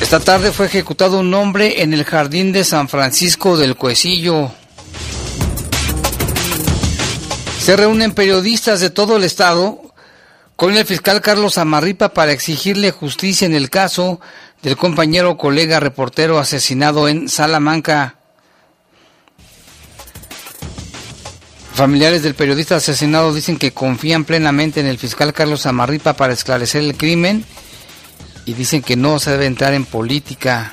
Esta tarde fue ejecutado un hombre en el jardín de San Francisco del Cuecillo. Se reúnen periodistas de todo el estado con el fiscal Carlos Amarripa para exigirle justicia en el caso del compañero colega reportero asesinado en Salamanca. Familiares del periodista asesinado dicen que confían plenamente en el fiscal Carlos Amarripa para esclarecer el crimen y dicen que no se debe entrar en política.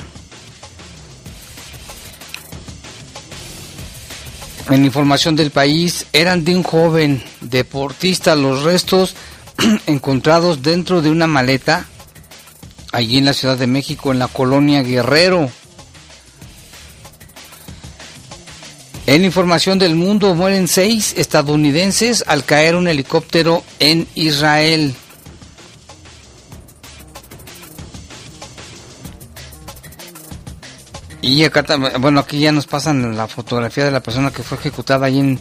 En información del país, eran de un joven deportista los restos encontrados dentro de una maleta allí en la Ciudad de México, en la colonia Guerrero. En información del mundo, mueren seis estadounidenses al caer un helicóptero en Israel. Y acá, bueno, aquí ya nos pasan la fotografía de la persona que fue ejecutada ahí en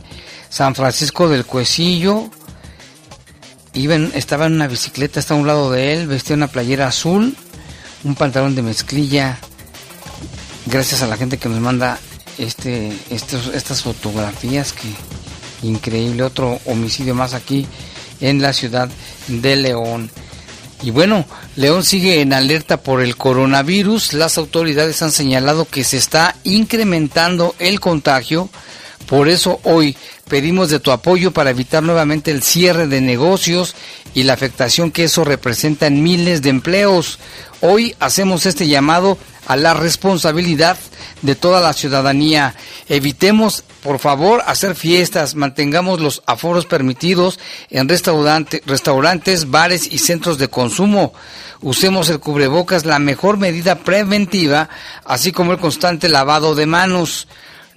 San Francisco del Cuecillo. Iba estaba en una bicicleta, está a un lado de él, vestía una playera azul, un pantalón de mezclilla. Gracias a la gente que nos manda este, estos, estas fotografías, que increíble, otro homicidio más aquí en la ciudad de León. Y bueno, León sigue en alerta por el coronavirus. Las autoridades han señalado que se está incrementando el contagio. Por eso hoy pedimos de tu apoyo para evitar nuevamente el cierre de negocios y la afectación que eso representa en miles de empleos. Hoy hacemos este llamado a la responsabilidad de toda la ciudadanía. Evitemos, por favor, hacer fiestas, mantengamos los aforos permitidos en restaurantes, bares y centros de consumo. Usemos el cubrebocas, la mejor medida preventiva, así como el constante lavado de manos.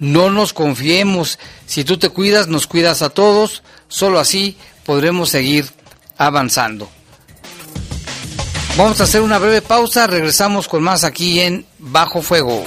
No nos confiemos. Si tú te cuidas, nos cuidas a todos. Solo así podremos seguir avanzando. Vamos a hacer una breve pausa, regresamos con más aquí en Bajo Fuego.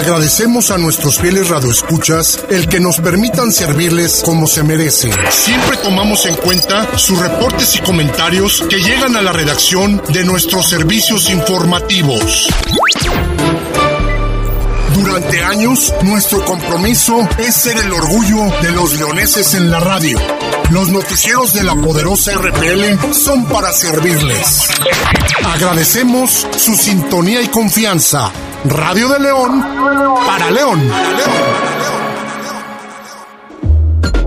Agradecemos a nuestros fieles radioescuchas el que nos permitan servirles como se merecen. Siempre tomamos en cuenta sus reportes y comentarios que llegan a la redacción de nuestros servicios informativos. Durante años, nuestro compromiso es ser el orgullo de los leoneses en la radio. Los noticieros de la poderosa RPL son para servirles. Agradecemos su sintonía y confianza. Radio de León para León.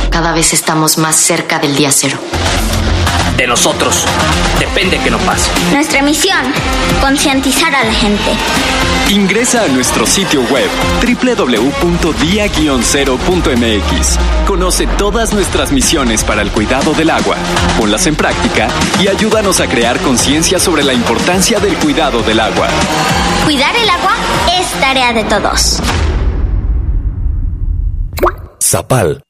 Cada vez estamos más cerca del día cero de nosotros. Depende que no pase. Nuestra misión, concientizar a la gente. Ingresa a nuestro sitio web www.dia-0.mx. Conoce todas nuestras misiones para el cuidado del agua, ponlas en práctica y ayúdanos a crear conciencia sobre la importancia del cuidado del agua. Cuidar el agua es tarea de todos. Zapal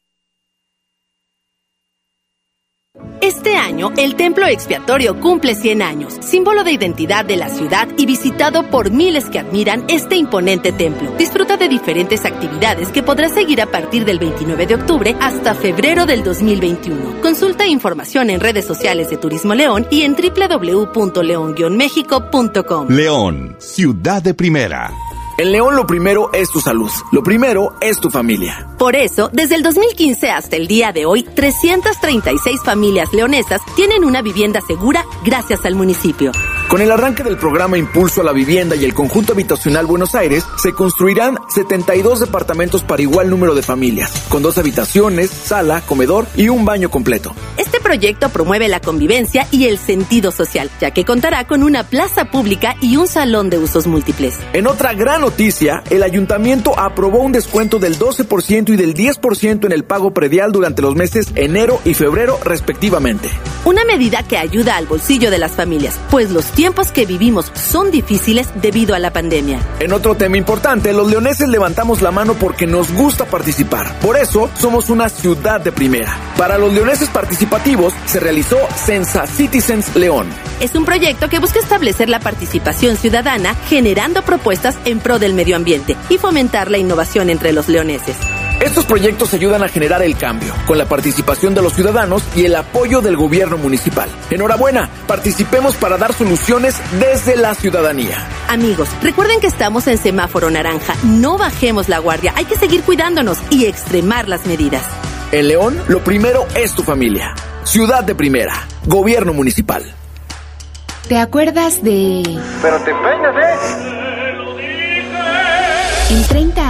Este año, el templo expiatorio cumple 100 años, símbolo de identidad de la ciudad y visitado por miles que admiran este imponente templo. Disfruta de diferentes actividades que podrás seguir a partir del 29 de octubre hasta febrero del 2021. Consulta información en redes sociales de Turismo León y en www.león-méxico.com. León, ciudad de primera. En León lo primero es tu salud, lo primero es tu familia. Por eso, desde el 2015 hasta el día de hoy, 336 familias leonesas tienen una vivienda segura gracias al municipio. Con el arranque del programa Impulso a la Vivienda y el Conjunto Habitacional Buenos Aires, se construirán 72 departamentos para igual número de familias, con dos habitaciones, sala, comedor y un baño completo. Este proyecto promueve la convivencia y el sentido social, ya que contará con una plaza pública y un salón de usos múltiples. En otra gran noticia, el ayuntamiento aprobó un descuento del 12% y del 10% en el pago predial durante los meses enero y febrero respectivamente. Una medida que ayuda al bolsillo de las familias, pues los tiempos tiempos que vivimos son difíciles debido a la pandemia. En otro tema importante, los leoneses levantamos la mano porque nos gusta participar. Por eso, somos una ciudad de primera. Para los leoneses participativos, se realizó Sensa Citizens León. Es un proyecto que busca establecer la participación ciudadana generando propuestas en pro del medio ambiente y fomentar la innovación entre los leoneses. Estos proyectos ayudan a generar el cambio, con la participación de los ciudadanos y el apoyo del gobierno municipal. Enhorabuena, participemos para dar soluciones desde la ciudadanía. Amigos, recuerden que estamos en semáforo naranja. No bajemos la guardia, hay que seguir cuidándonos y extremar las medidas. En León, lo primero es tu familia. Ciudad de primera, gobierno municipal. ¿Te acuerdas de... Pero te peinas, ¿eh? En 30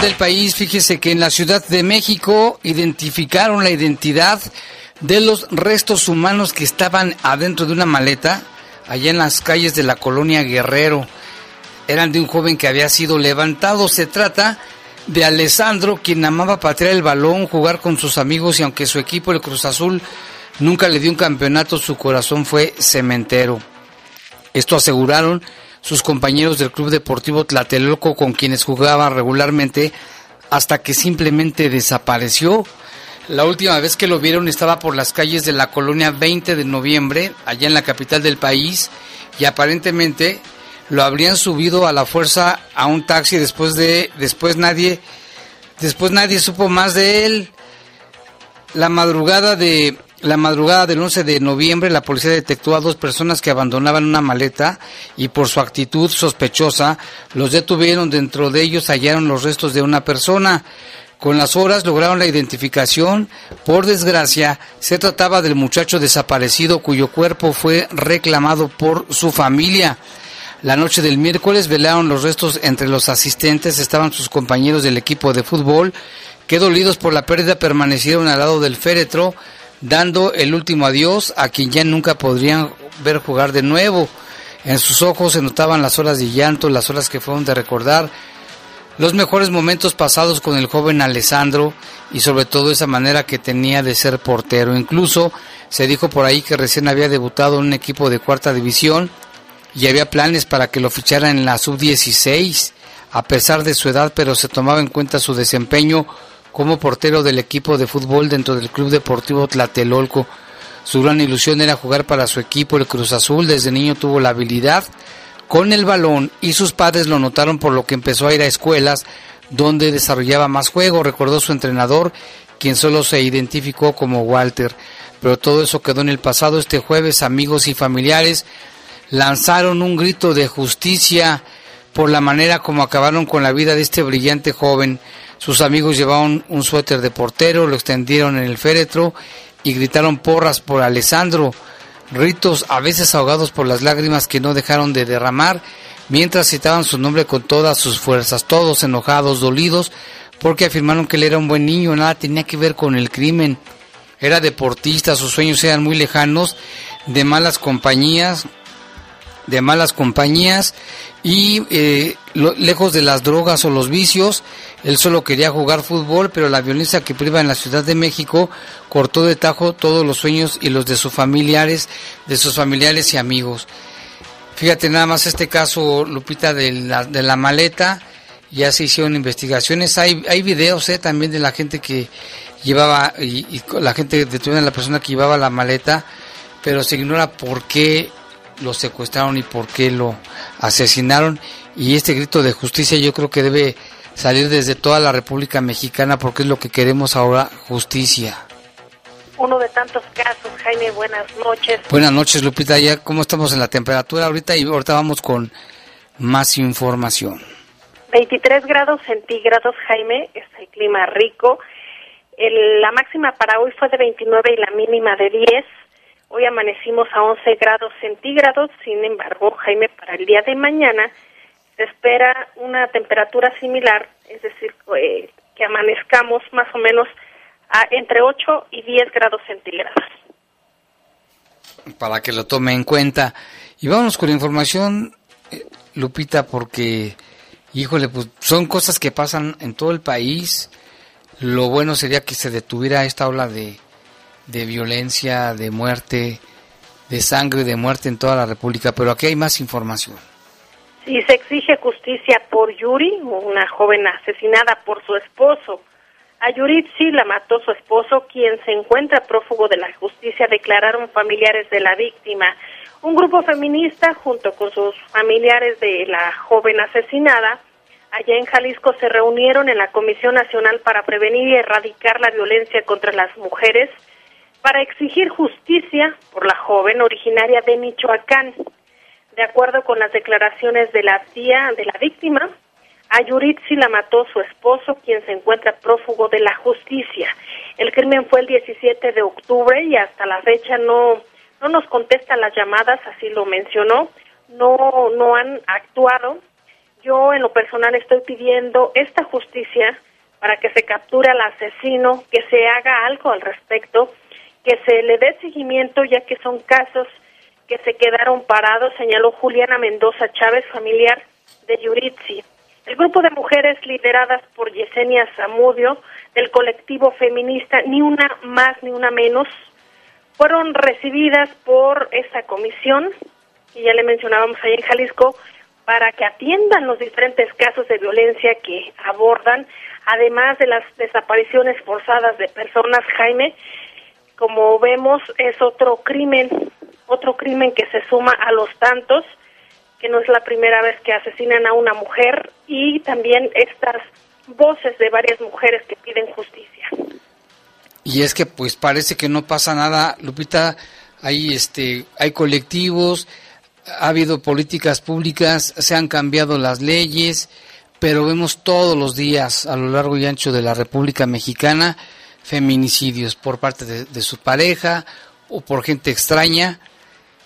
Del país, fíjese que en la Ciudad de México identificaron la identidad de los restos humanos que estaban adentro de una maleta allá en las calles de la colonia Guerrero. Eran de un joven que había sido levantado. Se trata de Alessandro, quien amaba patear el balón, jugar con sus amigos y aunque su equipo, el Cruz Azul, nunca le dio un campeonato, su corazón fue cementero. Esto aseguraron sus compañeros del Club Deportivo Tlatelolco con quienes jugaba regularmente hasta que simplemente desapareció. La última vez que lo vieron estaba por las calles de la colonia 20 de noviembre, allá en la capital del país, y aparentemente lo habrían subido a la fuerza a un taxi después de después nadie después nadie supo más de él. La madrugada de la madrugada del 11 de noviembre, la policía detectó a dos personas que abandonaban una maleta y por su actitud sospechosa los detuvieron. Dentro de ellos hallaron los restos de una persona. Con las horas lograron la identificación. Por desgracia, se trataba del muchacho desaparecido cuyo cuerpo fue reclamado por su familia. La noche del miércoles velaron los restos entre los asistentes, estaban sus compañeros del equipo de fútbol, que dolidos por la pérdida permanecieron al lado del féretro dando el último adiós a quien ya nunca podrían ver jugar de nuevo. En sus ojos se notaban las horas de llanto, las horas que fueron de recordar los mejores momentos pasados con el joven Alessandro y sobre todo esa manera que tenía de ser portero. Incluso se dijo por ahí que recién había debutado en un equipo de cuarta división y había planes para que lo ficharan en la sub-16 a pesar de su edad, pero se tomaba en cuenta su desempeño como portero del equipo de fútbol dentro del Club Deportivo Tlatelolco. Su gran ilusión era jugar para su equipo, el Cruz Azul. Desde niño tuvo la habilidad con el balón y sus padres lo notaron por lo que empezó a ir a escuelas donde desarrollaba más juego, recordó su entrenador, quien solo se identificó como Walter. Pero todo eso quedó en el pasado. Este jueves amigos y familiares lanzaron un grito de justicia por la manera como acabaron con la vida de este brillante joven. Sus amigos llevaban un suéter de portero, lo extendieron en el féretro y gritaron porras por Alessandro, ritos a veces ahogados por las lágrimas que no dejaron de derramar, mientras citaban su nombre con todas sus fuerzas, todos enojados, dolidos, porque afirmaron que él era un buen niño, nada tenía que ver con el crimen. Era deportista, sus sueños eran muy lejanos, de malas compañías, de malas compañías y eh, lejos de las drogas o los vicios, él solo quería jugar fútbol, pero la violencia que priva en la Ciudad de México cortó de tajo todos los sueños y los de sus familiares, de sus familiares y amigos. Fíjate nada más este caso, Lupita, de la, de la maleta, ya se hicieron investigaciones, hay, hay videos eh, también de la gente que llevaba, y, y la gente detuvieron a la persona que llevaba la maleta, pero se ignora por qué lo secuestraron y por qué lo asesinaron. Y este grito de justicia yo creo que debe salir desde toda la República Mexicana porque es lo que queremos ahora, justicia. Uno de tantos casos, Jaime, buenas noches. Buenas noches, Lupita. Ya cómo estamos en la temperatura ahorita y ahorita vamos con más información. 23 grados centígrados, Jaime, es el clima rico. la máxima para hoy fue de 29 y la mínima de 10. Hoy amanecimos a 11 grados centígrados, sin embargo, Jaime, para el día de mañana se espera una temperatura similar, es decir, eh, que amanezcamos más o menos a entre 8 y 10 grados centígrados. Para que lo tome en cuenta. Y vamos con la información, eh, Lupita, porque, híjole, pues son cosas que pasan en todo el país. Lo bueno sería que se detuviera esta ola de, de violencia, de muerte, de sangre, de muerte en toda la República, pero aquí hay más información. Sí, se exige justicia por Yuri, una joven asesinada por su esposo. A Yuritsi la mató su esposo, quien se encuentra prófugo de la justicia, declararon familiares de la víctima. Un grupo feminista, junto con sus familiares de la joven asesinada, allá en Jalisco se reunieron en la Comisión Nacional para Prevenir y Erradicar la Violencia contra las Mujeres para exigir justicia por la joven originaria de Michoacán. De acuerdo con las declaraciones de la tía de la víctima, Ayuritsi la mató su esposo, quien se encuentra prófugo de la justicia. El crimen fue el 17 de octubre y hasta la fecha no, no nos contesta las llamadas, así lo mencionó, no, no han actuado. Yo en lo personal estoy pidiendo esta justicia para que se capture al asesino, que se haga algo al respecto que se le dé seguimiento ya que son casos que se quedaron parados, señaló Juliana Mendoza Chávez, familiar de Yuritsi. El grupo de mujeres lideradas por Yesenia Zamudio del colectivo feminista Ni una más ni una menos fueron recibidas por esta comisión, y ya le mencionábamos ahí en Jalisco, para que atiendan los diferentes casos de violencia que abordan, además de las desapariciones forzadas de personas, Jaime, como vemos, es otro crimen, otro crimen que se suma a los tantos, que no es la primera vez que asesinan a una mujer, y también estas voces de varias mujeres que piden justicia. Y es que pues parece que no pasa nada, Lupita, hay este hay colectivos, ha habido políticas públicas, se han cambiado las leyes, pero vemos todos los días a lo largo y ancho de la República Mexicana feminicidios por parte de, su pareja o por gente extraña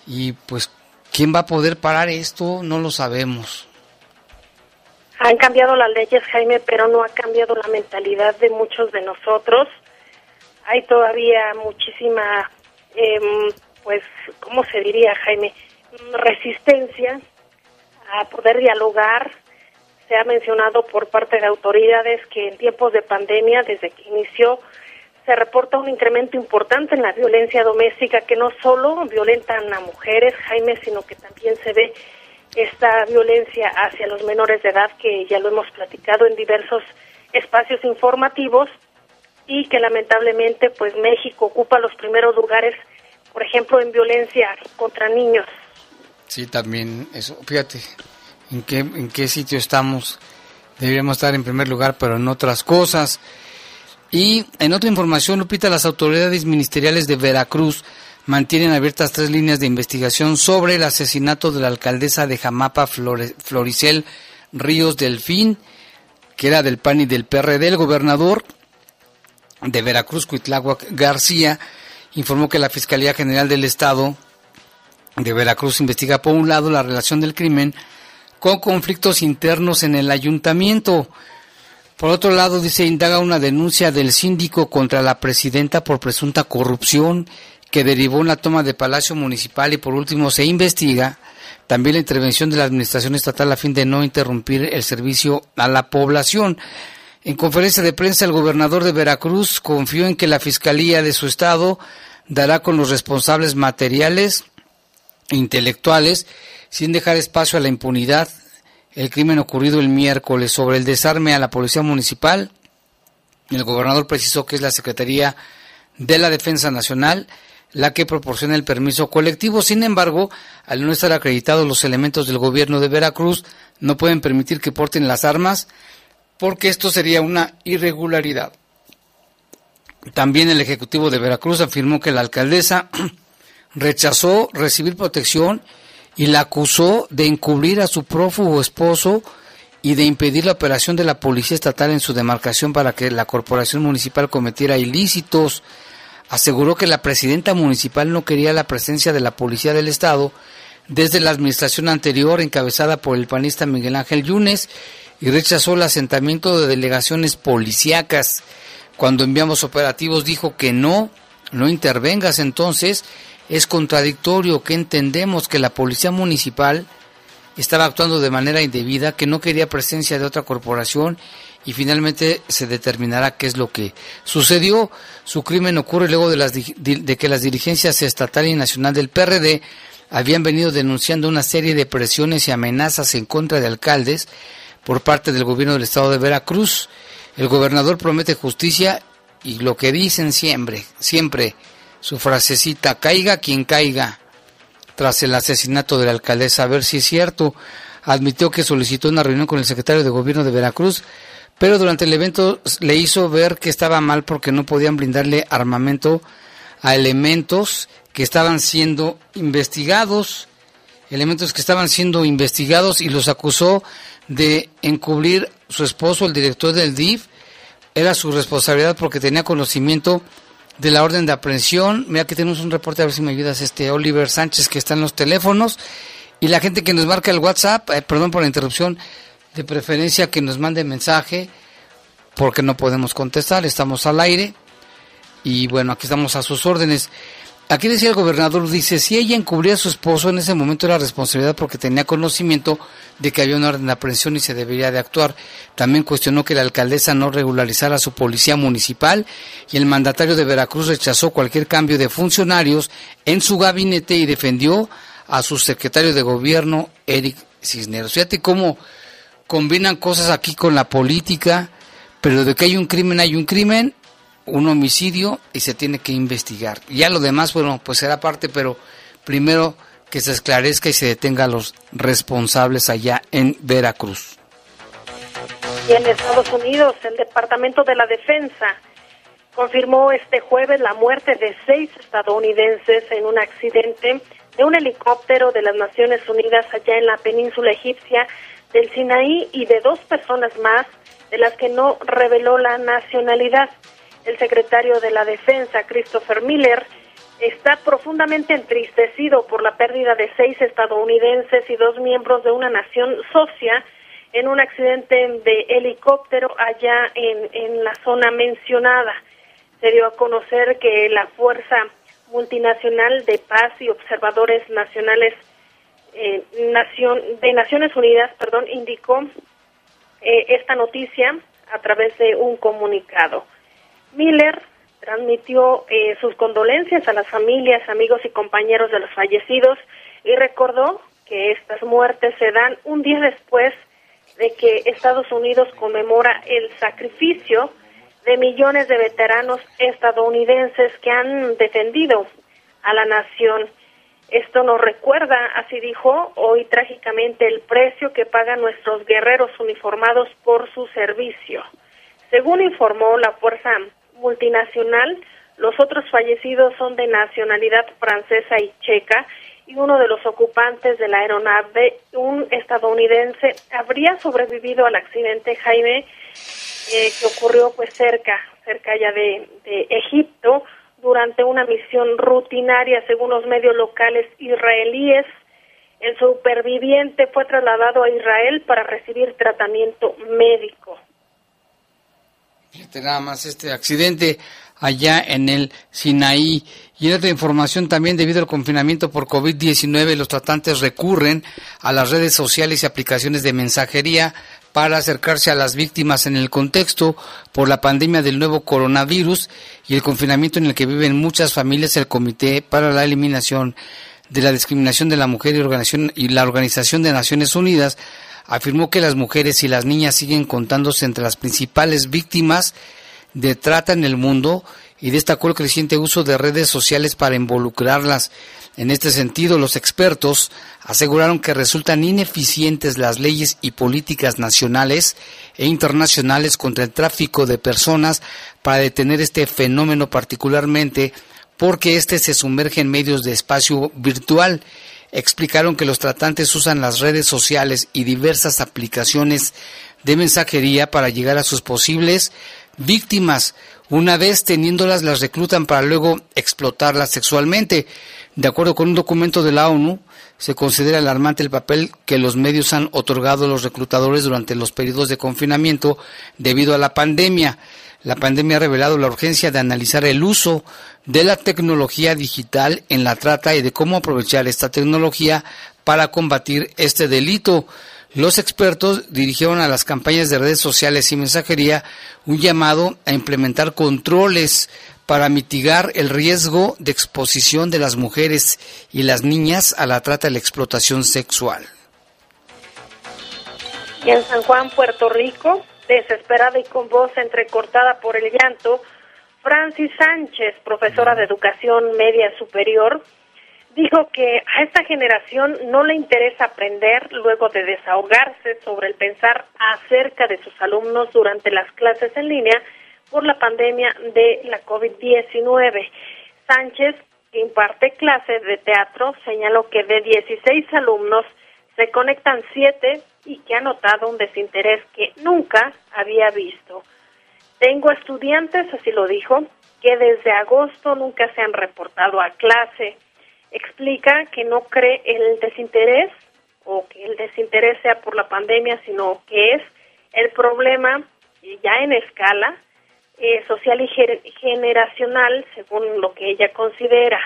y pues quién va a poder parar esto no lo sabemos. Han cambiado las leyes, Jaime, pero no ha cambiado la mentalidad de muchos de nosotros. Hay todavía muchísima, em, pues, ¿cómo se diría, Jaime? Resistencia a poder dialogar. Se ha mencionado por parte de autoridades que en tiempos de pandemia, desde que inició se reporta un incremento importante en la violencia doméstica que no solo violentan a mujeres, Jaime, sino que también se ve esta violencia hacia los menores de edad que ya lo hemos platicado en diversos espacios informativos y que lamentablemente pues México ocupa los primeros lugares, por ejemplo, en violencia contra niños. Sí, también eso, fíjate, en qué en qué sitio estamos. Deberíamos estar en primer lugar, pero en otras cosas. Y en otra información, Lupita, las autoridades ministeriales de Veracruz mantienen abiertas tres líneas de investigación sobre el asesinato de la alcaldesa de Jamapa, Floricel Ríos Delfín, que era del PAN y del PRD. El gobernador de Veracruz, Cuitláhuac García, informó que la Fiscalía General del Estado de Veracruz investiga, por un lado, la relación del crimen con conflictos internos en el ayuntamiento. Por otro lado, dice, indaga una denuncia del síndico contra la presidenta por presunta corrupción que derivó en la toma de Palacio Municipal y por último se investiga también la intervención de la Administración Estatal a fin de no interrumpir el servicio a la población. En conferencia de prensa, el gobernador de Veracruz confió en que la Fiscalía de su estado dará con los responsables materiales e intelectuales sin dejar espacio a la impunidad el crimen ocurrido el miércoles sobre el desarme a la Policía Municipal. El gobernador precisó que es la Secretaría de la Defensa Nacional la que proporciona el permiso colectivo. Sin embargo, al no estar acreditados los elementos del gobierno de Veracruz, no pueden permitir que porten las armas porque esto sería una irregularidad. También el Ejecutivo de Veracruz afirmó que la alcaldesa rechazó recibir protección y la acusó de encubrir a su prófugo esposo y de impedir la operación de la Policía Estatal en su demarcación para que la Corporación Municipal cometiera ilícitos. Aseguró que la presidenta municipal no quería la presencia de la Policía del Estado desde la administración anterior encabezada por el panista Miguel Ángel Yunes y rechazó el asentamiento de delegaciones policíacas. Cuando enviamos operativos dijo que no, no intervengas entonces. Es contradictorio que entendemos que la policía municipal estaba actuando de manera indebida, que no quería presencia de otra corporación y finalmente se determinará qué es lo que sucedió. Su crimen ocurre luego de, las, de que las dirigencias estatal y nacional del PRD habían venido denunciando una serie de presiones y amenazas en contra de alcaldes por parte del gobierno del estado de Veracruz. El gobernador promete justicia y lo que dicen siempre, siempre, su frasecita, caiga quien caiga, tras el asesinato de la alcaldesa, a ver si es cierto, admitió que solicitó una reunión con el secretario de gobierno de Veracruz, pero durante el evento le hizo ver que estaba mal porque no podían brindarle armamento a elementos que estaban siendo investigados, elementos que estaban siendo investigados y los acusó de encubrir su esposo, el director del DIF, era su responsabilidad porque tenía conocimiento de la orden de aprehensión. Mira que tenemos un reporte, a ver si me ayudas, este Oliver Sánchez que está en los teléfonos. Y la gente que nos marca el WhatsApp, eh, perdón por la interrupción, de preferencia que nos mande mensaje porque no podemos contestar, estamos al aire. Y bueno, aquí estamos a sus órdenes. Aquí decía el gobernador, dice, si ella encubría a su esposo, en ese momento era responsabilidad porque tenía conocimiento de que había una orden de aprehensión y se debería de actuar. También cuestionó que la alcaldesa no regularizara a su policía municipal y el mandatario de Veracruz rechazó cualquier cambio de funcionarios en su gabinete y defendió a su secretario de gobierno, Eric Cisneros. Fíjate cómo combinan cosas aquí con la política, pero de que hay un crimen, hay un crimen, un homicidio y se tiene que investigar. Ya lo demás, bueno, pues será parte, pero primero que se esclarezca y se detenga a los responsables allá en Veracruz. Y en Estados Unidos, el Departamento de la Defensa confirmó este jueves la muerte de seis estadounidenses en un accidente de un helicóptero de las Naciones Unidas allá en la península egipcia del Sinaí y de dos personas más de las que no reveló la nacionalidad. El secretario de la Defensa, Christopher Miller, está profundamente entristecido por la pérdida de seis estadounidenses y dos miembros de una nación socia en un accidente de helicóptero allá en, en la zona mencionada. Se dio a conocer que la Fuerza Multinacional de Paz y Observadores Nacionales eh, Nación, de Naciones Unidas perdón, indicó eh, esta noticia a través de un comunicado. Miller transmitió eh, sus condolencias a las familias, amigos y compañeros de los fallecidos y recordó que estas muertes se dan un día después de que Estados Unidos conmemora el sacrificio de millones de veteranos estadounidenses que han defendido a la nación. Esto nos recuerda, así dijo, hoy trágicamente el precio que pagan nuestros guerreros uniformados por su servicio. Según informó la Fuerza multinacional. Los otros fallecidos son de nacionalidad francesa y checa y uno de los ocupantes de la aeronave, un estadounidense, habría sobrevivido al accidente Jaime eh, que ocurrió pues cerca, cerca ya de, de Egipto durante una misión rutinaria según los medios locales israelíes. El superviviente fue trasladado a Israel para recibir tratamiento médico. Fíjate nada más este accidente allá en el Sinaí. Y en otra información también, debido al confinamiento por COVID-19, los tratantes recurren a las redes sociales y aplicaciones de mensajería para acercarse a las víctimas en el contexto por la pandemia del nuevo coronavirus y el confinamiento en el que viven muchas familias. El Comité para la Eliminación de la Discriminación de la Mujer y, la Organización de Naciones Unidas afirmó que las mujeres y las niñas siguen contándose entre las principales víctimas de trata en el mundo y destacó el creciente uso de redes sociales para involucrarlas. En este sentido, los expertos aseguraron que resultan ineficientes las leyes y políticas nacionales e internacionales contra el tráfico de personas para detener este fenómeno particularmente porque éste se sumerge en medios de espacio virtual. Explicaron que los tratantes usan las redes sociales y diversas aplicaciones de mensajería para llegar a sus posibles víctimas. Una vez teniéndolas, las reclutan para luego explotarlas sexualmente. De acuerdo con un documento de la ONU, se considera alarmante el papel que los medios han otorgado a los reclutadores durante los periodos de confinamiento debido a la pandemia. La pandemia ha revelado la urgencia de analizar el uso de la tecnología digital en la trata y de cómo aprovechar esta tecnología para combatir este delito. Los expertos dirigieron a las campañas de redes sociales y mensajería un llamado a implementar controles para mitigar el riesgo de exposición de las mujeres y las niñas a la trata y la explotación sexual. Y en San Juan, Puerto Rico, desesperada y con voz entrecortada por el llanto, Francis Sánchez, profesora de educación media superior, dijo que a esta generación no le interesa aprender luego de desahogarse sobre el pensar acerca de sus alumnos durante las clases en línea por la pandemia de la COVID-19. Sánchez, que imparte clases de teatro, señaló que de 16 alumnos se conectan 7 y que ha notado un desinterés que nunca había visto. Tengo estudiantes, así lo dijo, que desde agosto nunca se han reportado a clase. Explica que no cree el desinterés o que el desinterés sea por la pandemia, sino que es el problema ya en escala eh, social y generacional, según lo que ella considera.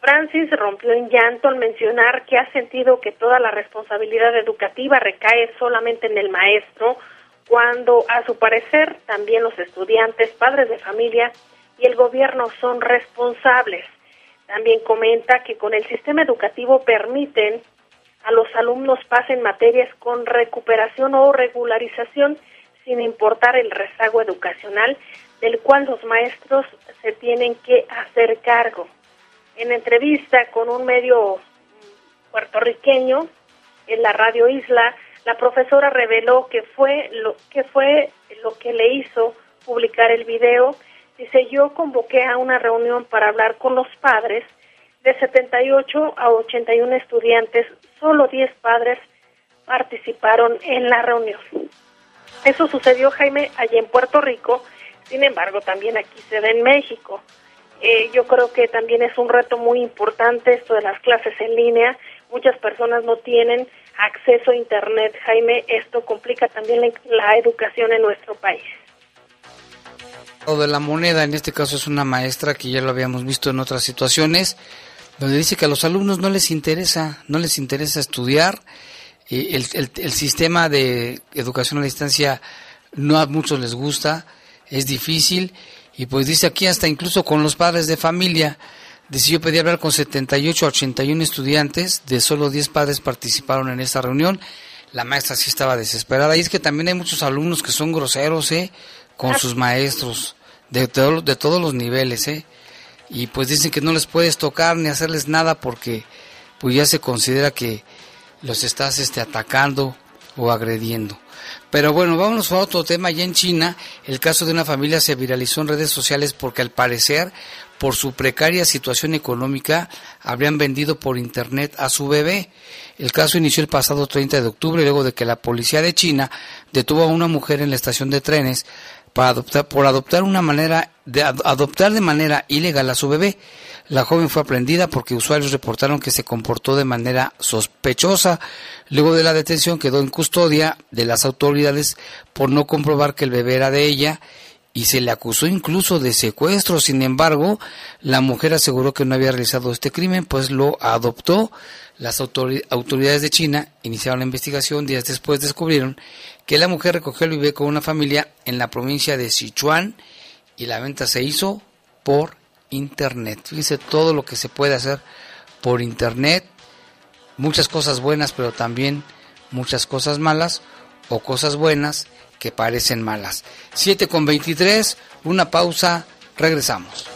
Francis rompió en llanto al mencionar que ha sentido que toda la responsabilidad educativa recae solamente en el maestro, cuando a su parecer también los estudiantes, padres de familia y el gobierno son responsables. También comenta que con el sistema educativo permiten a los alumnos pasen materias con recuperación o regularización sin importar el rezago educacional del cual los maestros se tienen que hacer cargo. En entrevista con un medio puertorriqueño en la radio Isla, la profesora reveló que fue lo que fue lo que le hizo publicar el video. Dice, yo convoqué a una reunión para hablar con los padres de 78 a 81 estudiantes, solo 10 padres participaron en la reunión. Eso sucedió, Jaime, allí en Puerto Rico, sin embargo, también aquí se ve en México. Eh, yo creo que también es un reto muy importante esto de las clases en línea. Muchas personas no tienen acceso a Internet, Jaime. Esto complica también la, educación en nuestro país. Lo de la moneda, en este caso es una maestra que ya lo habíamos visto en otras situaciones, donde dice que a los alumnos no les interesa, no les interesa estudiar el, el, sistema de educación a distancia no a muchos les gusta, es difícil y pues dice aquí hasta incluso con los padres de familia, dice yo pedí hablar con 78 a 81 estudiantes, de solo 10 padres participaron en esta reunión, la maestra sí estaba desesperada y es que también hay muchos alumnos que son groseros, ¿eh? con ah. sus maestros de, de todos los niveles, ¿eh? y pues dicen que no les puedes tocar ni hacerles nada porque pues ya se considera que los estás este, atacando o agrediendo. Pero bueno, vámonos a otro tema. Ya en China, el caso de una familia se viralizó en redes sociales porque al parecer, por su precaria situación económica, habrían vendido por internet a su bebé. El caso inició el pasado 30 de octubre, luego de que la policía de China detuvo a una mujer en la estación de trenes para adoptar, por adoptar una manera de adoptar de manera ilegal a su bebé. La joven fue aprendida porque usuarios reportaron que se comportó de manera sospechosa. Luego de la detención quedó en custodia de las autoridades por no comprobar que el bebé era de ella y se le acusó incluso de secuestro. Sin embargo, la mujer aseguró que no había realizado este crimen, pues lo adoptó. Las autoridades de China iniciaron la investigación. Días después descubrieron que la mujer recogió el bebé con una familia en la provincia de Sichuan y la venta se hizo por Internet. Fíjense todo lo que se puede hacer por Internet. Muchas cosas buenas, pero también muchas cosas malas o cosas buenas que parecen malas. 7 con 23, una pausa Regresamos.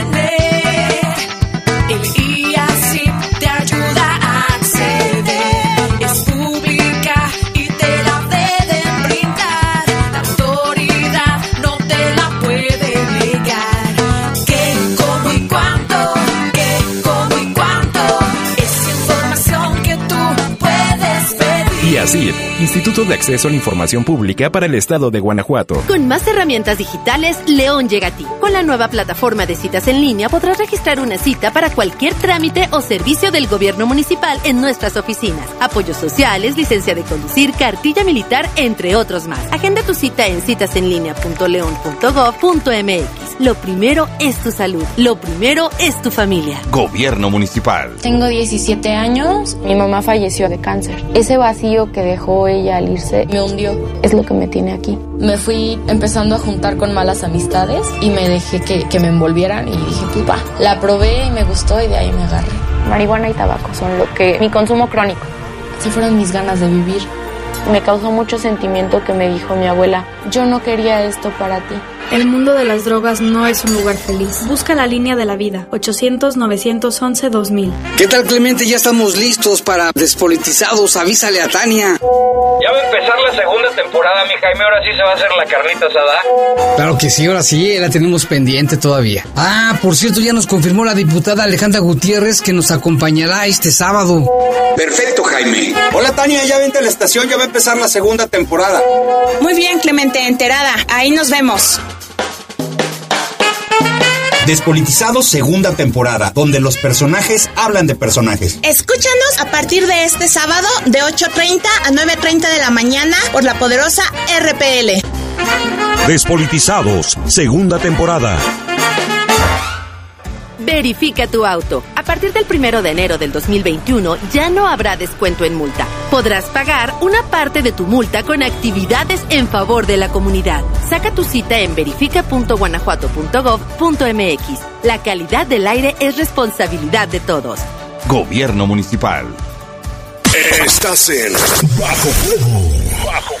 Instituto de Acceso a la Información Pública para el Estado de Guanajuato. Con más herramientas digitales, León llega a ti. Con la nueva plataforma de citas en línea podrás registrar una cita para cualquier trámite o servicio del gobierno municipal en nuestras oficinas. Apoyos sociales, licencia de conducir, cartilla militar, entre otros más. Agenda tu cita en citasenlinea.león.gov.mx. Lo primero es tu salud. Lo primero es tu familia. Gobierno Municipal. Tengo 17 años. Mi mamá falleció de cáncer. Ese vacío que dejó ella al irse me hundió. Es lo que me tiene aquí. Me fui empezando a juntar con malas amistades y me dejé que, que me envolvieran y dije, pues va. La probé y me gustó y de ahí me agarré. Marihuana y tabaco son lo que... mi consumo crónico. Se fueron mis ganas de vivir. Me causó mucho sentimiento que me dijo mi abuela, yo no quería esto para ti. El mundo de las drogas no es un lugar feliz. Busca la línea de la vida. 800-911-2000. ¿Qué tal, Clemente? Ya estamos listos para Despolitizados. Avísale a Tania. Ya va a empezar la segunda temporada, mi Jaime. Ahora sí se va a hacer la carnita asada. Claro que sí, ahora sí. La tenemos pendiente todavía. Ah, por cierto, ya nos confirmó la diputada Alejandra Gutiérrez que nos acompañará este sábado. Perfecto, Jaime. Hola, Tania. Ya vente a la estación. Ya va a empezar la segunda temporada. Muy bien, Clemente. Enterada. Ahí nos vemos. Despolitizados segunda temporada, donde los personajes hablan de personajes. Escúchanos a partir de este sábado de 8.30 a 9.30 de la mañana por la poderosa RPL. Despolitizados segunda temporada. Verifica tu auto. A partir del primero de enero del 2021 ya no habrá descuento en multa. Podrás pagar una parte de tu multa con actividades en favor de la comunidad. Saca tu cita en verifica.guanajuato.gov.mx. La calidad del aire es responsabilidad de todos. Gobierno Municipal. Estás en Bajo Fuego. Bajo Fuego.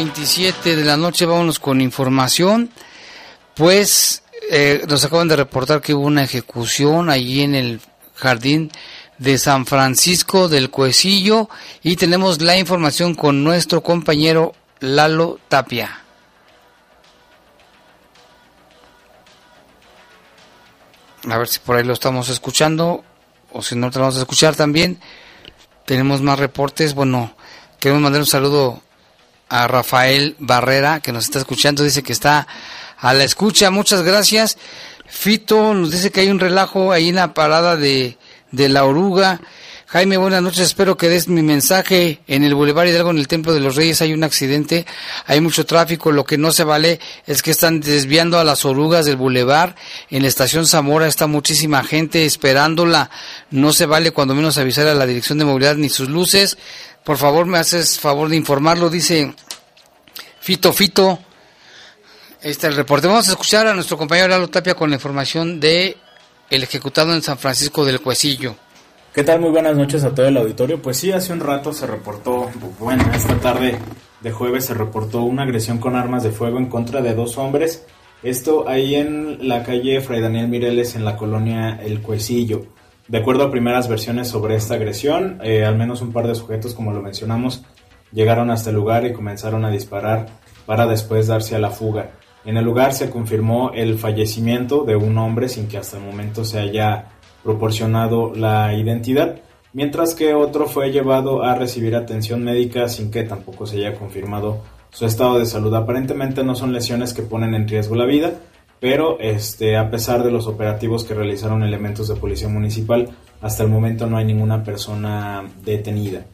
27 de la noche, vámonos con información. Pues eh, nos acaban de reportar que hubo una ejecución allí en el jardín de San Francisco del Cuecillo y tenemos la información con nuestro compañero Lalo Tapia. A ver si por ahí lo estamos escuchando o si no te vamos a escuchar también. Tenemos más reportes. Bueno, queremos mandar un saludo a Rafael Barrera que nos está escuchando. Dice que está a la escucha. Muchas gracias. Fito nos dice que hay un relajo ahí en la parada de, de la oruga. Jaime, buenas noches. Espero que des mi mensaje. En el Boulevard Hidalgo, en el Templo de los Reyes, hay un accidente. Hay mucho tráfico. Lo que no se vale es que están desviando a las orugas del Boulevard. En la estación Zamora está muchísima gente esperándola. No se vale cuando menos avisar a la Dirección de Movilidad ni sus luces. Por favor, me haces favor de informarlo. Dice Fito Fito. Está el reporte. Vamos a escuchar a nuestro compañero Lalo Tapia con la información de el ejecutado en San Francisco del Cuecillo. ¿Qué tal? Muy buenas noches a todo el auditorio. Pues sí, hace un rato se reportó, bueno, esta tarde de jueves se reportó una agresión con armas de fuego en contra de dos hombres. Esto ahí en la calle Fray Daniel Mireles en la colonia El Cuecillo. De acuerdo a primeras versiones sobre esta agresión, eh, al menos un par de sujetos, como lo mencionamos, llegaron hasta el lugar y comenzaron a disparar para después darse a la fuga. En el lugar se confirmó el fallecimiento de un hombre sin que hasta el momento se haya proporcionado la identidad, mientras que otro fue llevado a recibir atención médica sin que tampoco se haya confirmado su estado de salud. Aparentemente no son lesiones que ponen en riesgo la vida, pero este, a pesar de los operativos que realizaron elementos de policía municipal, hasta el momento no hay ninguna persona detenida.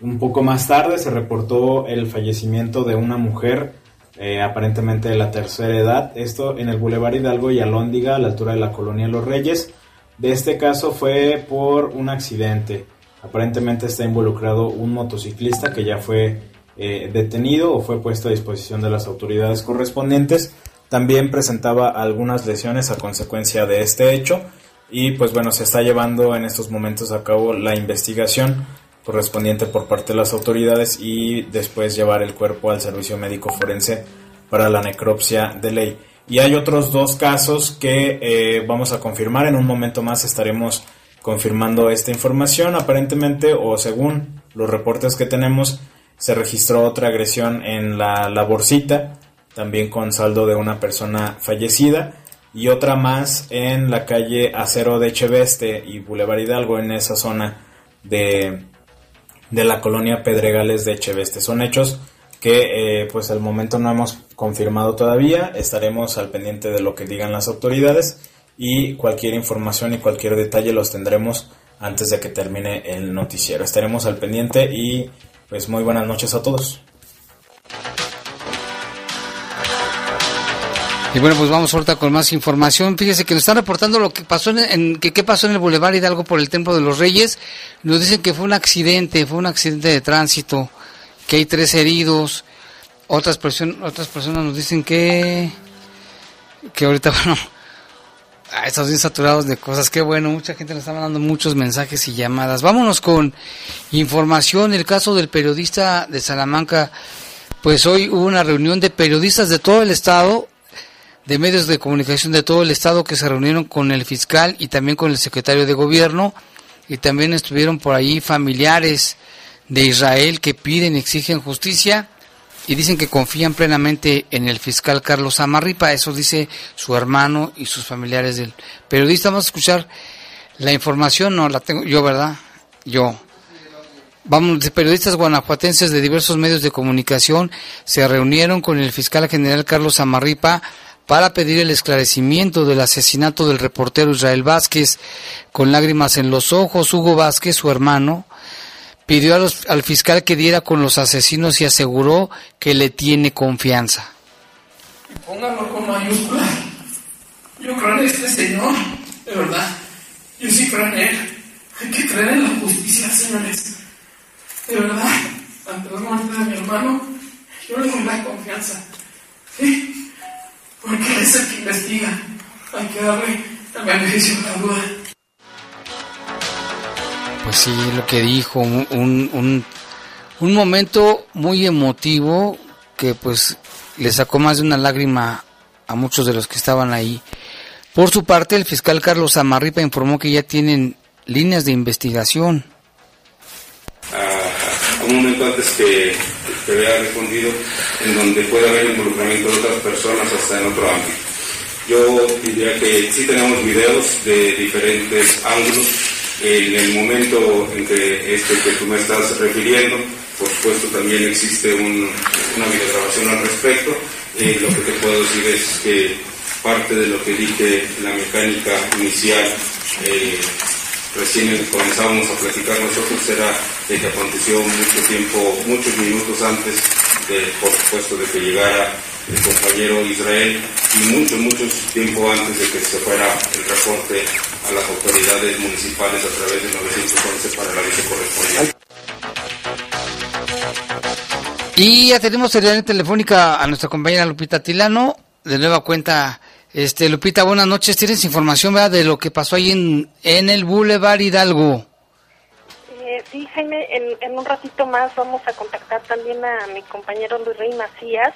Un poco más tarde se reportó el fallecimiento de una mujer, eh, aparentemente de la tercera edad, esto en el Boulevard Hidalgo y Alóndiga, a la altura de la colonia Los Reyes. De este caso fue por un accidente. Aparentemente está involucrado un motociclista que ya fue eh, detenido o fue puesto a disposición de las autoridades correspondientes. También presentaba algunas lesiones a consecuencia de este hecho y pues bueno, se está llevando en estos momentos a cabo la investigación correspondiente por parte de las autoridades y después llevar el cuerpo al servicio médico forense para la necropsia de ley. Y hay otros dos casos que eh, vamos a confirmar. En un momento más estaremos confirmando esta información. Aparentemente, o según los reportes que tenemos, se registró otra agresión en la laborcita, también con saldo de una persona fallecida. Y otra más en la calle Acero de Cheveste y Boulevard Hidalgo, en esa zona de, de la colonia Pedregales de Cheveste. Son hechos que eh, pues al momento no hemos confirmado todavía, estaremos al pendiente de lo que digan las autoridades y cualquier información y cualquier detalle los tendremos antes de que termine el noticiero. Estaremos al pendiente y pues muy buenas noches a todos. Y bueno, pues vamos ahorita con más información. Fíjese que nos están reportando lo que pasó en, que qué pasó en el Boulevard Hidalgo por el Templo de los Reyes. Nos dicen que fue un accidente, fue un accidente de tránsito que hay tres heridos. Otras, personas otras personas nos dicen que, que ahorita, bueno, ah, estamos bien saturados de cosas. Qué bueno, mucha gente nos está mandando muchos mensajes y llamadas. Vámonos con información. El caso del periodista de Salamanca. Pues hoy hubo una reunión de periodistas de todo el estado, de medios de comunicación de todo el estado que se reunieron con el fiscal y también con el secretario de gobierno y también estuvieron por ahí familiares de Israel que piden, exigen justicia y dicen que confían plenamente en el fiscal Carlos Amarripa. Eso dice su hermano y sus familiares del periodista. Vamos a escuchar la información, no la tengo yo, ¿verdad? Yo. Vamos, periodistas guanajuatenses de diversos medios de comunicación se reunieron con el fiscal general Carlos Amarripa para pedir el esclarecimiento del asesinato del reportero Israel Vázquez. Con lágrimas en los ojos, Hugo Vázquez, su hermano, pidió al fiscal que diera con los asesinos y aseguró que le tiene confianza. Pónganlo con mayúscula. Yo creo en este señor, de verdad. Yo sí creo en él. Hay que creer en la justicia, señores. De verdad, ante la muerte de mi hermano, yo le doy la confianza. ¿Sí? Porque es el que investiga. Hay que darle el beneficio de la duda. Pues sí, lo que dijo, un, un, un momento muy emotivo que pues le sacó más de una lágrima a muchos de los que estaban ahí. Por su parte, el fiscal Carlos Amarripa informó que ya tienen líneas de investigación. A, un momento antes que, que había respondido, en donde puede haber involucramiento de otras personas hasta en otro ámbito. Yo diría que sí tenemos videos de diferentes ángulos en el momento en que este que tú me estás refiriendo, por supuesto también existe un, una videograbación al respecto. Eh, lo que te puedo decir es que parte de lo que dije la mecánica inicial, eh, recién comenzábamos a platicar nosotros, era de que aconteció mucho tiempo, muchos minutos antes, de, por supuesto, de que llegara el compañero Israel y mucho, mucho tiempo antes de que se fuera el reporte a las autoridades municipales a través de 911 para la vice correspondiente. Y ya tenemos en telefónica a nuestra compañera Lupita Tilano, de nueva cuenta. Este, Lupita, buenas noches. ¿Tienes información ¿verdad? de lo que pasó ahí en, en el Boulevard Hidalgo? Eh, sí, Jaime, en, en un ratito más vamos a contactar también a mi compañero Luis Rey Macías.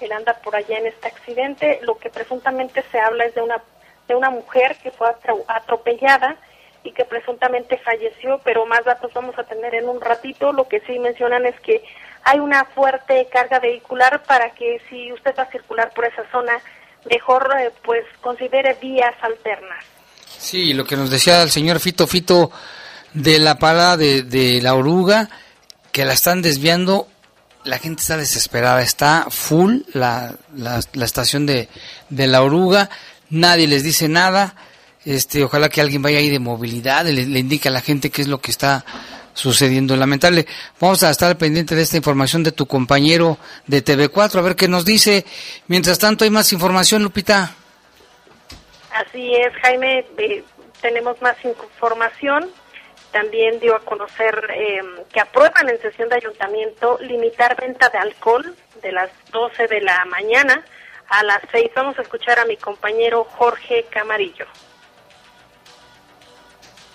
Él anda por allá en este accidente. Lo que presuntamente se habla es de una de una mujer que fue atro- atropellada y que presuntamente falleció, pero más datos vamos a tener en un ratito. Lo que sí mencionan es que hay una fuerte carga vehicular para que si usted va a circular por esa zona, mejor eh, pues considere vías alternas. Sí, lo que nos decía el señor Fito Fito de la pala de, de la oruga, que la están desviando, la gente está desesperada, está full la, la, la estación de, de la oruga, nadie les dice nada, este, ojalá que alguien vaya ahí de movilidad, le, le indique a la gente qué es lo que está sucediendo. Lamentable. Vamos a estar pendiente de esta información de tu compañero de TV4, a ver qué nos dice. Mientras tanto, hay más información, Lupita. Así es, Jaime, eh, tenemos más información. También dio a conocer eh, que aprueban en sesión de ayuntamiento limitar venta de alcohol de las 12 de la mañana a las 6. Vamos a escuchar a mi compañero Jorge Camarillo.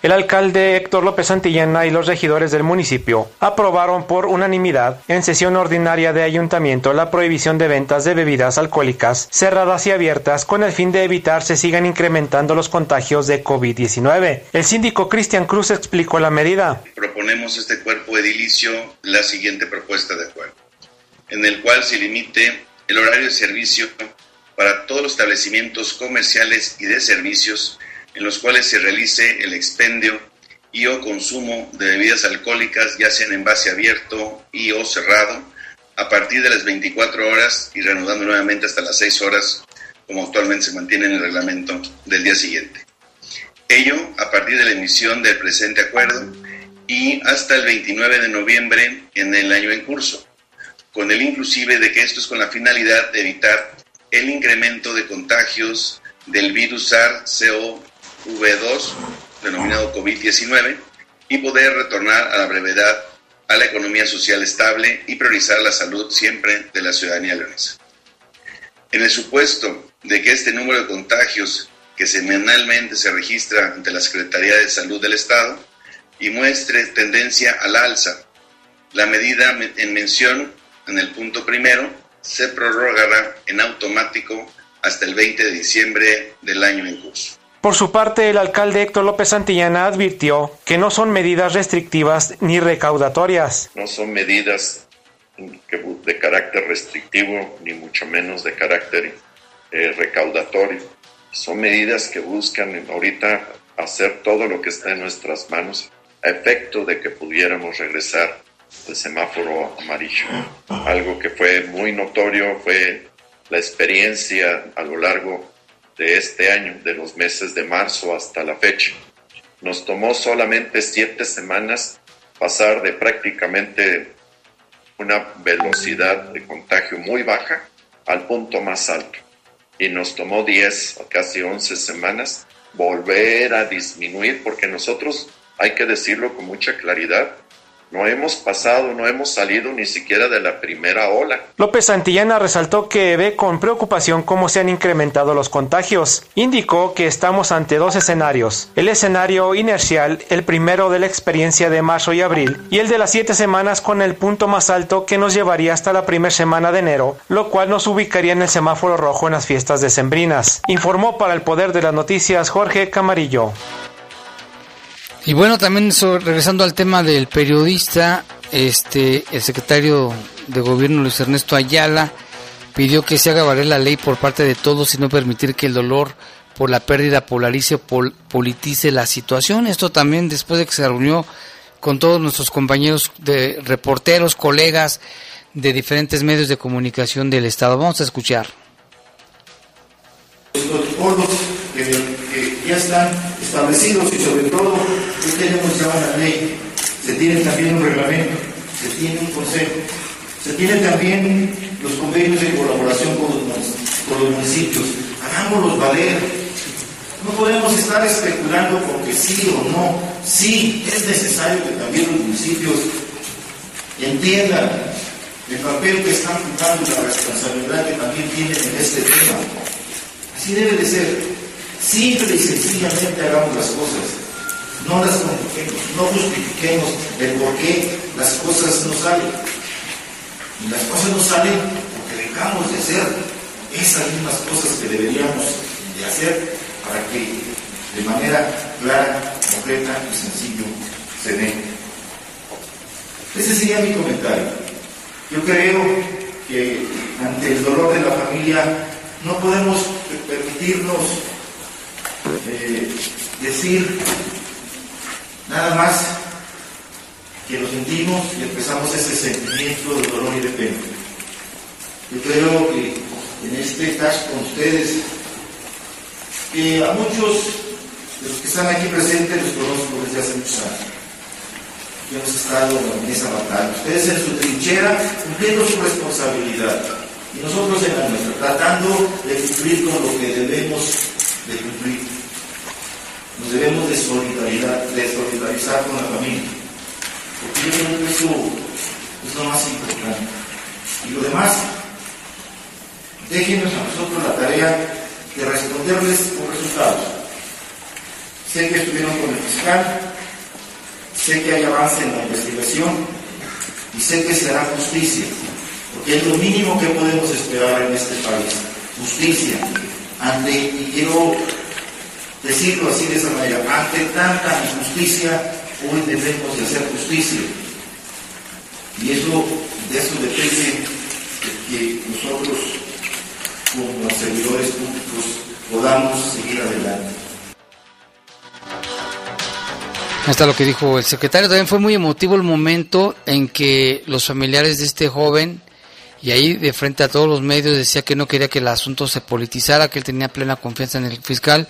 El alcalde Héctor López Santillana y los regidores del municipio aprobaron por unanimidad en sesión ordinaria de ayuntamiento la prohibición de ventas de bebidas alcohólicas cerradas y abiertas con el fin de evitar se sigan incrementando los contagios de COVID-19. El síndico Cristian Cruz explicó la medida. proponemos este cuerpo edilicio la siguiente propuesta de acuerdo, en el cual se limite el horario de servicio para todos los establecimientos comerciales y de servicios en los cuales se realice el expendio y o consumo de bebidas alcohólicas, ya sea en envase abierto y o cerrado, a partir de las 24 horas y reanudando nuevamente hasta las 6 horas, como actualmente se mantiene en el reglamento del día siguiente. Ello a partir de la emisión del presente acuerdo y hasta el 29 de noviembre en el año en curso, con el inclusive de que esto es con la finalidad de evitar el incremento de contagios del virus SARS-CoV-2, denominado COVID-19, y poder retornar a la brevedad a la economía social estable y priorizar la salud siempre de la ciudadanía leonesa. En el supuesto de que este número de contagios que semanalmente se registra ante la Secretaría de Salud del Estado y muestre tendencia al alza, la medida en mención en el punto primero se prorrogará en automático hasta el 20 de diciembre del año en curso. Por su parte, el alcalde Héctor López Santillana advirtió que no son medidas restrictivas ni recaudatorias. No son medidas de carácter restrictivo, ni mucho menos de carácter eh, recaudatorio. Son medidas que buscan ahorita hacer todo lo que está en nuestras manos a efecto de que pudiéramos regresar al semáforo amarillo. Algo que fue muy notorio fue la experiencia a lo largo de este año, de los meses de marzo hasta la fecha. Nos tomó solamente siete semanas pasar de prácticamente una velocidad de contagio muy baja al punto más alto. Y nos tomó 10 o casi 11 semanas volver a disminuir porque nosotros, hay que decirlo con mucha claridad, no hemos pasado, no hemos salido ni siquiera de la primera ola. López Santillana resaltó que ve con preocupación cómo se han incrementado los contagios. Indicó que estamos ante dos escenarios. El escenario inercial, el primero de la experiencia de marzo y abril, y el de las siete semanas con el punto más alto que nos llevaría hasta la primera semana de enero, lo cual nos ubicaría en el semáforo rojo en las fiestas decembrinas. Informó para el Poder de las Noticias Jorge Camarillo. Y bueno, también so- regresando al tema del periodista, este, el secretario de gobierno Luis Ernesto Ayala pidió que se haga valer la ley por parte de todos y no permitir que el dolor por la pérdida polarice politice la situación. Esto también después de que se reunió con todos nuestros compañeros de reporteros, colegas de diferentes medios de comunicación del Estado. Vamos a escuchar. que, que ya están establecidos y sobre todo que tenemos ya una ley, se tiene también un reglamento, se tiene un consejo, se tiene también los convenios de colaboración con los, con los municipios, hagámoslos valer. No podemos estar especulando porque sí o no. Sí, es necesario que también los municipios entiendan el papel que están jugando y la responsabilidad que también tienen en este tema. Así debe de ser. Simple y sencillamente hagamos las cosas. no las compliquemos, no justifiquemos el por qué las cosas no salen. Y las cosas no salen porque dejamos de hacer esas mismas cosas que deberíamos de hacer para que de manera clara, concreta y sencillo se den. Ese sería mi comentario. Yo creo que ante el dolor de la familia no podemos permitirnos eh, decir nada más que lo sentimos y empezamos ese sentimiento de dolor y de pena. Yo creo que en este caso con ustedes, que a muchos de los que están aquí presentes los conozco desde hace muchos años. Y hemos estado en esa batalla. Ustedes en su trinchera cumpliendo su responsabilidad. Y nosotros en la nuestra, tratando de cumplir con lo que debemos de cumplir. Nos debemos de, solidaridad, de solidarizar con la familia. Porque yo creo que eso es lo más importante. Y lo demás, déjenos a nosotros la tarea de responderles con resultados. Sé que estuvieron con el fiscal, sé que hay avance en la investigación y sé que se hará justicia, porque es lo mínimo que podemos esperar en este país, justicia. Ante, y quiero decirlo así de esa manera, ante tanta injusticia, hoy debemos de hacer justicia. Y eso, de eso depende de que nosotros como servidores públicos podamos seguir adelante. Hasta lo que dijo el secretario, también fue muy emotivo el momento en que los familiares de este joven, y ahí de frente a todos los medios decía que no quería que el asunto se politizara, que él tenía plena confianza en el fiscal,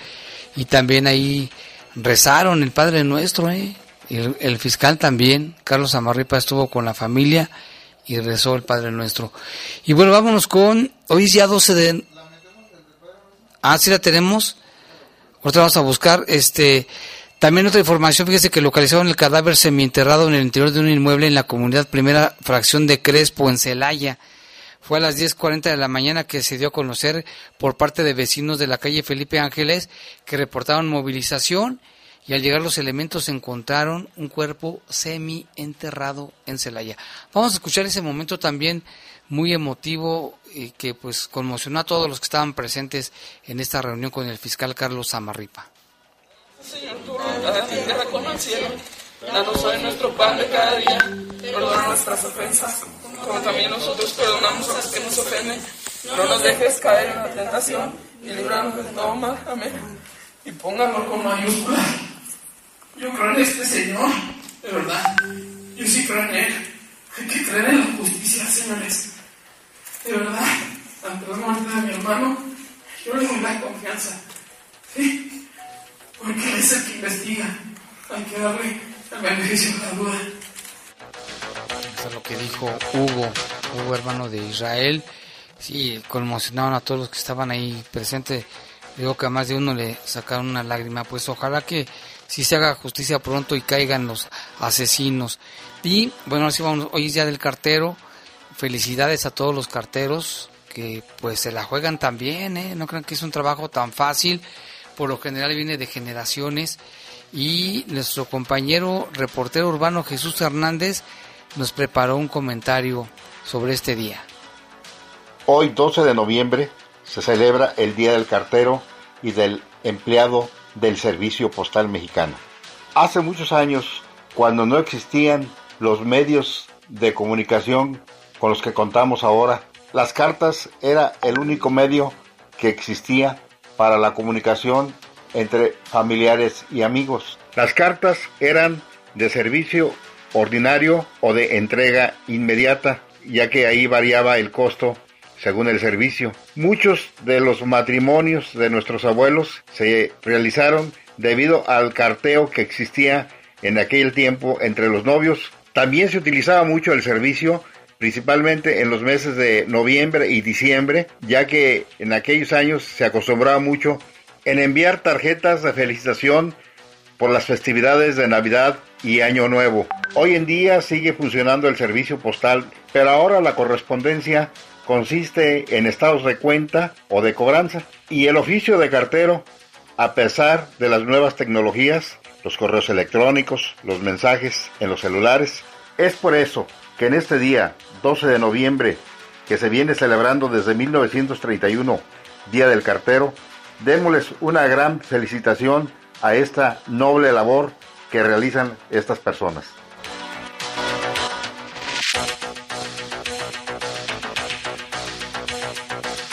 y también ahí rezaron el Padre Nuestro, ¿eh? el, el fiscal también, Carlos Amarripa estuvo con la familia y rezó el Padre Nuestro. Y bueno, vámonos con, hoy es ya 12 de... Ah, sí la tenemos. Ahorita vamos a buscar, este... También otra información, fíjese que localizaron el cadáver semienterrado en el interior de un inmueble en la comunidad primera fracción de Crespo, en Celaya. Fue a las 10.40 de la mañana que se dio a conocer por parte de vecinos de la calle Felipe Ángeles que reportaron movilización y al llegar los elementos encontraron un cuerpo semi enterrado en Celaya. Vamos a escuchar ese momento también muy emotivo y que pues conmocionó a todos los que estaban presentes en esta reunión con el fiscal Carlos Amarripa. Señor, como también nosotros perdonamos a los que nos ofenden. No nos dejes caer en la tentación y líbranos de todo mal. Amén. Y pónganlo con mayúscula. Yo creo en este Señor, de verdad. Yo sí creo en Él. Hay que creer en la justicia, señores. De verdad, ante la muerte de mi hermano, yo le doy la confianza. Sí, porque es el que investiga. Hay que darle el beneficio de la duda. Lo que dijo Hugo, Hugo hermano de Israel. Sí, conmocionaron a todos los que estaban ahí presentes. Digo que a más de uno le sacaron una lágrima. Pues ojalá que si se haga justicia pronto y caigan los asesinos. Y bueno, así vamos, hoy es día del cartero. Felicidades a todos los carteros que pues se la juegan también, ¿eh? No crean que es un trabajo tan fácil. Por lo general viene de generaciones. Y nuestro compañero reportero urbano Jesús Hernández nos preparó un comentario sobre este día. Hoy 12 de noviembre se celebra el Día del Cartero y del Empleado del Servicio Postal Mexicano. Hace muchos años, cuando no existían los medios de comunicación con los que contamos ahora, las cartas era el único medio que existía para la comunicación entre familiares y amigos. Las cartas eran de servicio ordinario o de entrega inmediata, ya que ahí variaba el costo según el servicio. Muchos de los matrimonios de nuestros abuelos se realizaron debido al carteo que existía en aquel tiempo entre los novios. También se utilizaba mucho el servicio principalmente en los meses de noviembre y diciembre, ya que en aquellos años se acostumbraba mucho en enviar tarjetas de felicitación por las festividades de Navidad y Año Nuevo. Hoy en día sigue funcionando el servicio postal, pero ahora la correspondencia consiste en estados de cuenta o de cobranza y el oficio de cartero A pesar de las nuevas tecnologías, los correos electrónicos, los mensajes en los celulares, es por eso que en este día, 12 de noviembre, que se viene celebrando desde 1931, Día del Cartero, démosles una gran felicitación a esta noble labor que realizan estas personas.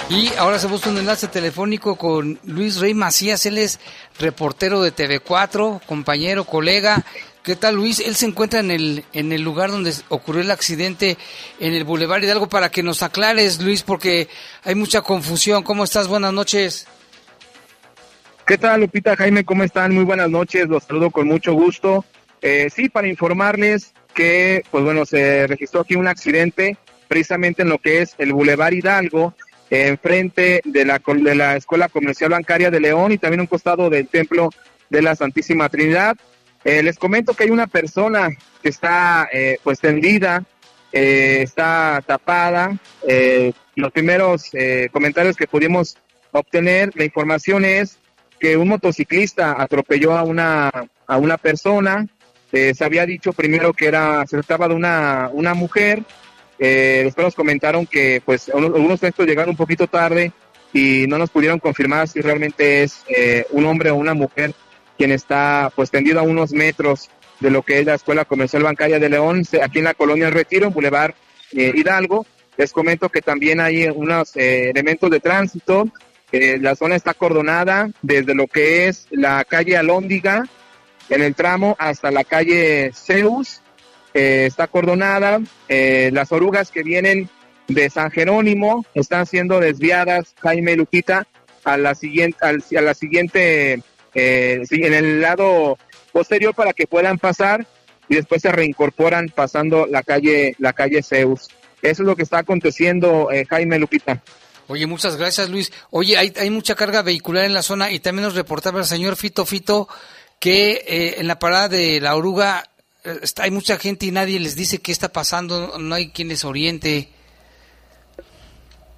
Y ahora se busca un enlace telefónico con Luis Rey Macías, él es reportero de TV4, compañero, colega. ¿Qué tal Luis? Él se encuentra en el, en el lugar donde ocurrió el accidente en el Boulevard Hidalgo para que nos aclares, Luis, porque hay mucha confusión. ¿Cómo estás? Buenas noches. ¿Qué tal, Lupita, Jaime? ¿Cómo están? Muy buenas noches, los saludo con mucho gusto. Eh, sí, para informarles que, pues bueno, se registró aquí un accidente precisamente en lo que es el Boulevard Hidalgo, enfrente de la, de la Escuela Comercial Bancaria de León y también un costado del Templo de la Santísima Trinidad. Eh, les comento que hay una persona que está eh, pues tendida, está tapada. los primeros comentarios que pudimos obtener, la información es que un motociclista atropelló a una, a una persona. Eh, se había dicho primero que era, se trataba de una, una mujer. Eh, después nos comentaron que pues algunos textos llegaron un poquito tarde y no nos pudieron confirmar si realmente es eh, un hombre o una mujer quien está pues tendido a unos metros de lo que es la Escuela Comercial Bancaria de León, aquí en la colonia El Retiro, Boulevard Hidalgo. Les comento que también hay unos elementos de tránsito eh, la zona está cordonada desde lo que es la calle Alóndiga, en el tramo hasta la calle Zeus, eh, está cordonada. Eh, las orugas que vienen de San Jerónimo están siendo desviadas, Jaime Luquita, a la siguiente, a la siguiente, en el lado posterior para que puedan pasar y después se reincorporan pasando la calle, la calle Zeus. Eso es lo que está aconteciendo, Jaime Luquita. Oye, muchas gracias Luis. Oye, hay, hay mucha carga vehicular en la zona y también nos reportaba el señor Fito Fito que eh, en la parada de la oruga eh, hay mucha gente y nadie les dice qué está pasando, no hay quien les oriente.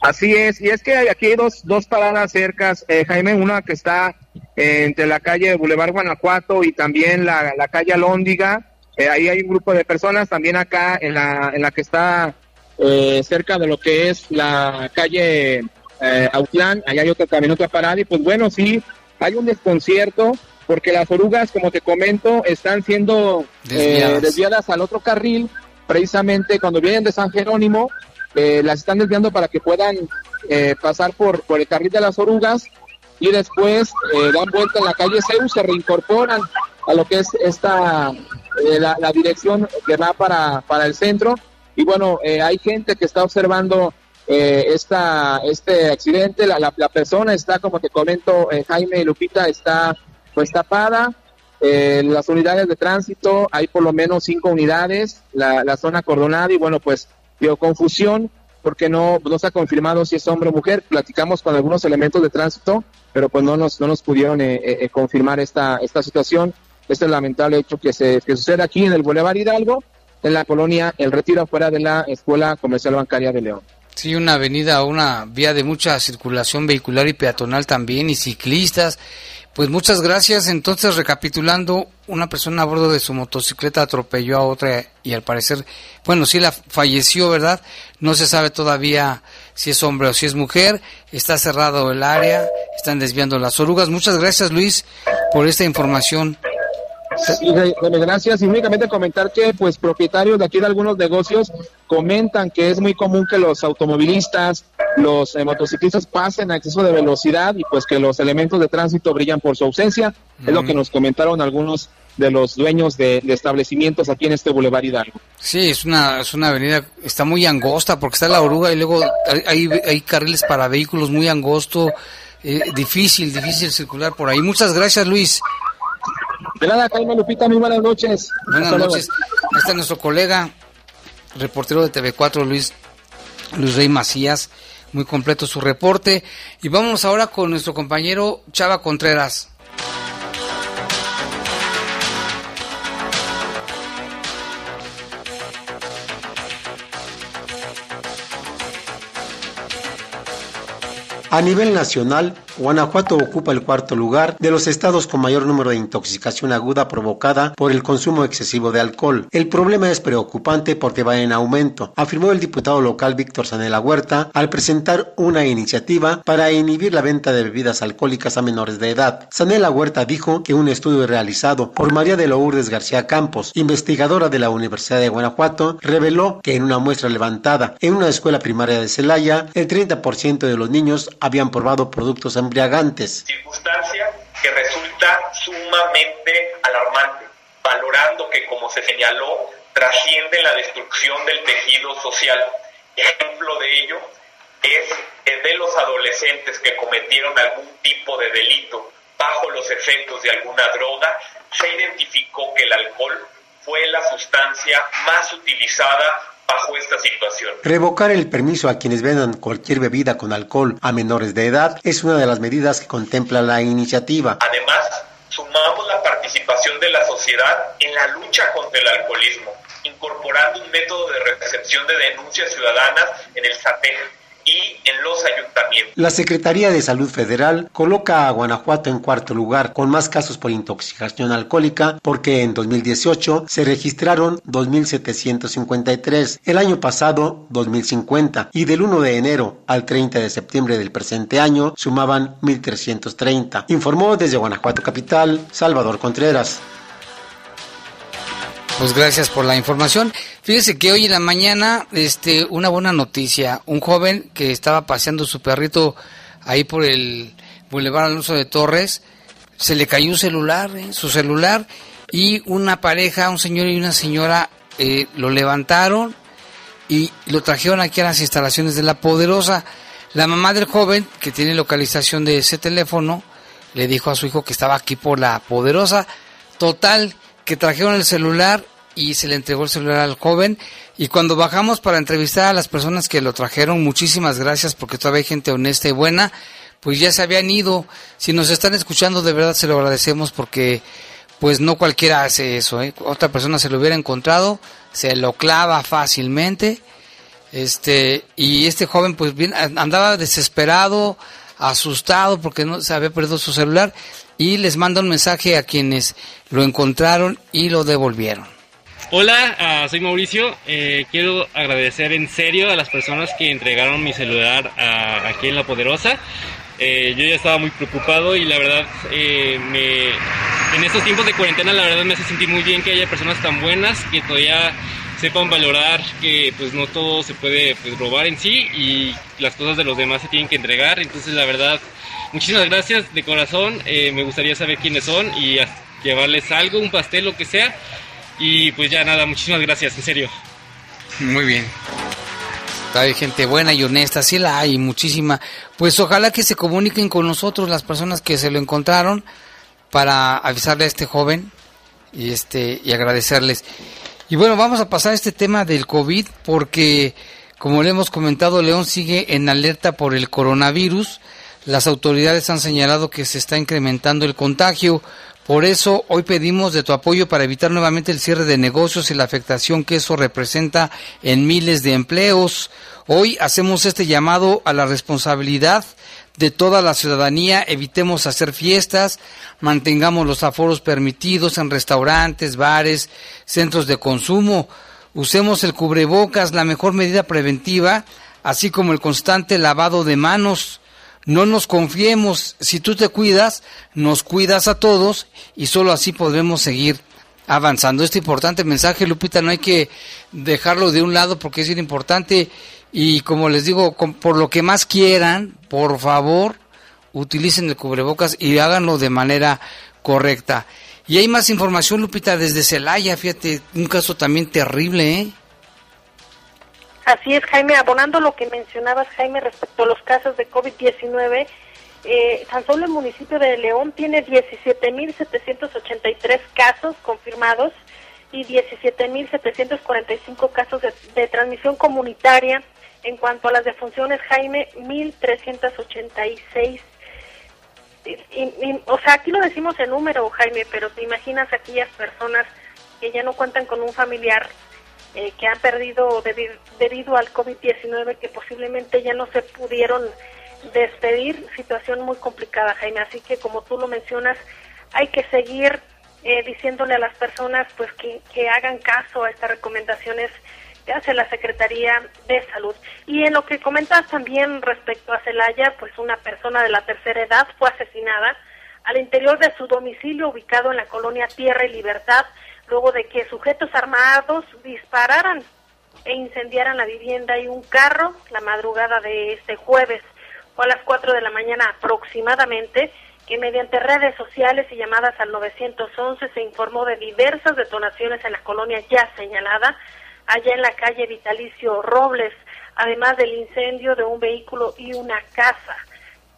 Así es, y es que hay aquí dos, dos paradas cercas, eh, Jaime, una que está entre la calle Boulevard Guanajuato y también la, la calle Alóndiga, ahí hay un grupo de personas, también acá en la, en la que está eh, cerca de lo que es la calle eh, Autlán, allá hay otro camino, otra parada, y pues bueno, sí, hay un desconcierto, porque las orugas, como te comento, están siendo eh, desviadas, al otro carril, precisamente cuando vienen de San Jerónimo, eh, las están desviando para que puedan pasar por, por el carril de las orugas, y después dan vuelta en la calle Zeus, se reincorporan a lo que es esta, la, la dirección que va para, para el centro, y bueno, eh, hay gente que está observando eh, esta, este accidente. La, la, persona está, como te comento, eh, Jaime Lupita, está pues tapada. Eh, las unidades de tránsito, hay por lo menos cinco unidades, la, la zona cordonada y bueno, pues dio confusión porque no, no se ha confirmado si es hombre o mujer. Platicamos con algunos elementos de tránsito, pero pues no nos, no nos pudieron confirmar esta, esta situación. Este lamentable hecho que, se, que sucede aquí en el Boulevard Hidalgo en la colonia El Retiro, afuera de la Escuela Comercial Bancaria de León. Sí, una avenida, una vía de mucha circulación vehicular y peatonal también, y ciclistas. Pues muchas gracias. Entonces, recapitulando, una persona a bordo de su motocicleta atropelló a otra y al parecer, bueno, sí la falleció, ¿verdad? No se sabe todavía si es hombre o si es mujer. Está cerrado el área, están desviando las orugas. Muchas gracias, Luis, por esta información. Sí, gracias. Y únicamente comentar que, pues, propietarios de aquí de algunos negocios comentan que es muy común que los automovilistas, los eh, motociclistas pasen a exceso de velocidad y, pues, que los elementos de tránsito brillan por su ausencia. Es lo que nos comentaron algunos de los dueños de, establecimientos aquí en este Boulevard Hidalgo. Sí, es una, es una avenida, está muy angosta porque está la oruga y luego hay, hay carriles para vehículos muy angosto, eh, difícil, difícil circular por ahí. Muchas gracias, Luis. De nada, Jaime Lupita, muy buenas noches. Buenas noches. Ahí está nuestro colega, reportero de TV4, Luis, Luis Rey Macías. Muy completo su reporte. Y vamos ahora con nuestro compañero Chava Contreras. A nivel nacional, Guanajuato ocupa el cuarto lugar de los estados con mayor número de intoxicación aguda provocada por el consumo excesivo de alcohol. El problema es preocupante porque va en aumento, afirmó el diputado local Víctor Sanela Huerta al presentar una iniciativa para inhibir la venta de bebidas alcohólicas a menores de edad. Sanela Huerta dijo que un estudio realizado por María de Lourdes García Campos, investigadora de la Universidad de Guanajuato, reveló que en una muestra levantada en una escuela primaria de Celaya, el 30% de los niños habían probado productos embriagantes. Circunstancia que resulta sumamente alarmante, valorando que, como se señaló, trasciende la destrucción del tejido social. Ejemplo de ello es de los adolescentes que cometieron algún tipo de delito bajo los efectos de alguna droga, se identificó que el alcohol fue la sustancia más utilizada bajo esta situación. Revocar el permiso a quienes vendan cualquier bebida con alcohol a menores de edad es una de las medidas que contempla la iniciativa. Además, sumamos la participación de la sociedad en la lucha contra el alcoholismo, incorporando un método de recepción de denuncias ciudadanas en el SATEN y en los ayuntamientos. La Secretaría de Salud Federal coloca a Guanajuato en cuarto lugar con más casos por intoxicación alcohólica porque en 2018 se registraron 2.753, el año pasado 2.050 y del 1 de enero al 30 de septiembre del presente año sumaban 1.330. Informó desde Guanajuato Capital Salvador Contreras. Pues gracias por la información. Fíjese que hoy en la mañana, este, una buena noticia. Un joven que estaba paseando su perrito ahí por el Boulevard Alonso de Torres, se le cayó un celular, ¿eh? su celular, y una pareja, un señor y una señora, eh, lo levantaron y lo trajeron aquí a las instalaciones de La Poderosa. La mamá del joven, que tiene localización de ese teléfono, le dijo a su hijo que estaba aquí por La Poderosa. Total, que trajeron el celular y se le entregó el celular al joven. Y cuando bajamos para entrevistar a las personas que lo trajeron, muchísimas gracias porque todavía hay gente honesta y buena, pues ya se habían ido. Si nos están escuchando, de verdad se lo agradecemos porque pues no cualquiera hace eso. ¿eh? Otra persona se lo hubiera encontrado, se lo clava fácilmente. Este, y este joven pues bien, andaba desesperado, asustado porque no se había perdido su celular y les manda un mensaje a quienes lo encontraron y lo devolvieron. Hola, ah, soy Mauricio. Eh, quiero agradecer en serio a las personas que entregaron mi celular ah, aquí en La Poderosa. Eh, yo ya estaba muy preocupado y la verdad, eh, me, en estos tiempos de cuarentena, la verdad me hace sentir muy bien que haya personas tan buenas que todavía sepan valorar que pues no todo se puede pues, robar en sí y las cosas de los demás se tienen que entregar. Entonces, la verdad, muchísimas gracias de corazón. me gustaría saber quiénes son y llevarles algo, un pastel, lo que sea y pues ya nada, muchísimas gracias, en serio. Muy bien. Hay gente buena y honesta, sí la hay, muchísima. Pues ojalá que se comuniquen con nosotros las personas que se lo encontraron para avisarle a este joven y este y agradecerles. Y bueno, vamos a pasar a este tema del COVID porque como le hemos comentado, León sigue en alerta por el coronavirus. Las autoridades han señalado que se está incrementando el contagio. Por eso hoy pedimos de tu apoyo para evitar nuevamente el cierre de negocios y la afectación que eso representa en miles de empleos. Hoy hacemos este llamado a la responsabilidad de toda la ciudadanía, evitemos hacer fiestas, mantengamos los aforos permitidos en restaurantes, bares, centros de consumo, usemos el cubrebocas, la mejor medida preventiva, así como el constante lavado de manos. No nos confiemos, si tú te cuidas, nos cuidas a todos y solo así podremos seguir avanzando. Este importante mensaje, Lupita, no hay que dejarlo de un lado porque es importante y como les digo, por lo que más quieran, por favor, utilicen el cubrebocas y háganlo de manera correcta. Y hay más información, Lupita, desde Celaya, fíjate, un caso también terrible, ¿eh? Así es, Jaime, abonando lo que mencionabas, Jaime, respecto a los casos de COVID-19, eh, tan solo el municipio de León tiene 17.783 casos confirmados y 17.745 casos de, transmisión comunitaria. En cuanto a las defunciones, Jaime, 1.386 o sea, aquí lo decimos en número, Jaime, pero te imaginas aquellas personas que ya no cuentan con un familiar eh, que han perdido debido, al COVID-19, que posiblemente ya no se pudieron despedir, situación muy complicada, Jaime. Así que, como tú lo mencionas, hay que seguir eh, diciéndole a las personas pues que, que hagan caso a estas recomendaciones que hace la Secretaría de Salud. Y en lo que comentas también respecto a Celaya, pues una persona de la tercera edad fue asesinada al interior de su domicilio ubicado en la colonia Tierra y Libertad, luego de que sujetos armados dispararan e incendiaran la vivienda y un carro la madrugada de este jueves. Fue a las 4 de la mañana aproximadamente que mediante redes sociales y llamadas al 911 se informó de diversas detonaciones en la colonia ya señalada, allá en la calle Vitalicio Robles, además del incendio de un vehículo y una casa.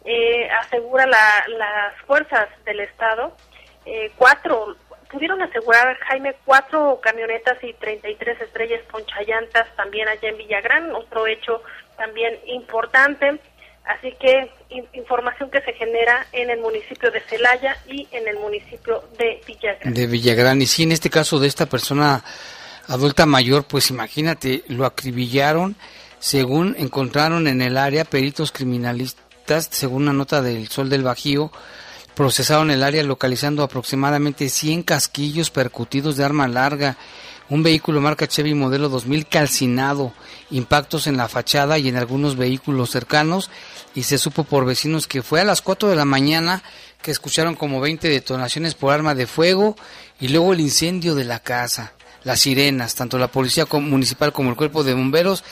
Eh, asegura las fuerzas del Estado, eh, cuatro, pudieron asegurar, Jaime, cuatro camionetas y 33 estrellas ponchallantas también allá en Villagrán, otro hecho también importante. Así que información que se genera en el municipio de Celaya y en el municipio de Villagrán. De Villagrán. Y sí, en este caso de esta persona adulta mayor, pues imagínate, lo acribillaron, según encontraron en el área peritos criminalistas, según una nota del Sol del Bajío, procesaron el área localizando aproximadamente 100 casquillos percutidos de arma larga, un vehículo marca Chevy modelo 2000 calcinado, impactos en la fachada y en algunos vehículos cercanos y se supo por vecinos que fue a las 4 de la mañana que escucharon como 20 detonaciones por arma de fuego y luego el incendio de la casa. Las sirenas, tanto la policía municipal como el cuerpo de bomberos,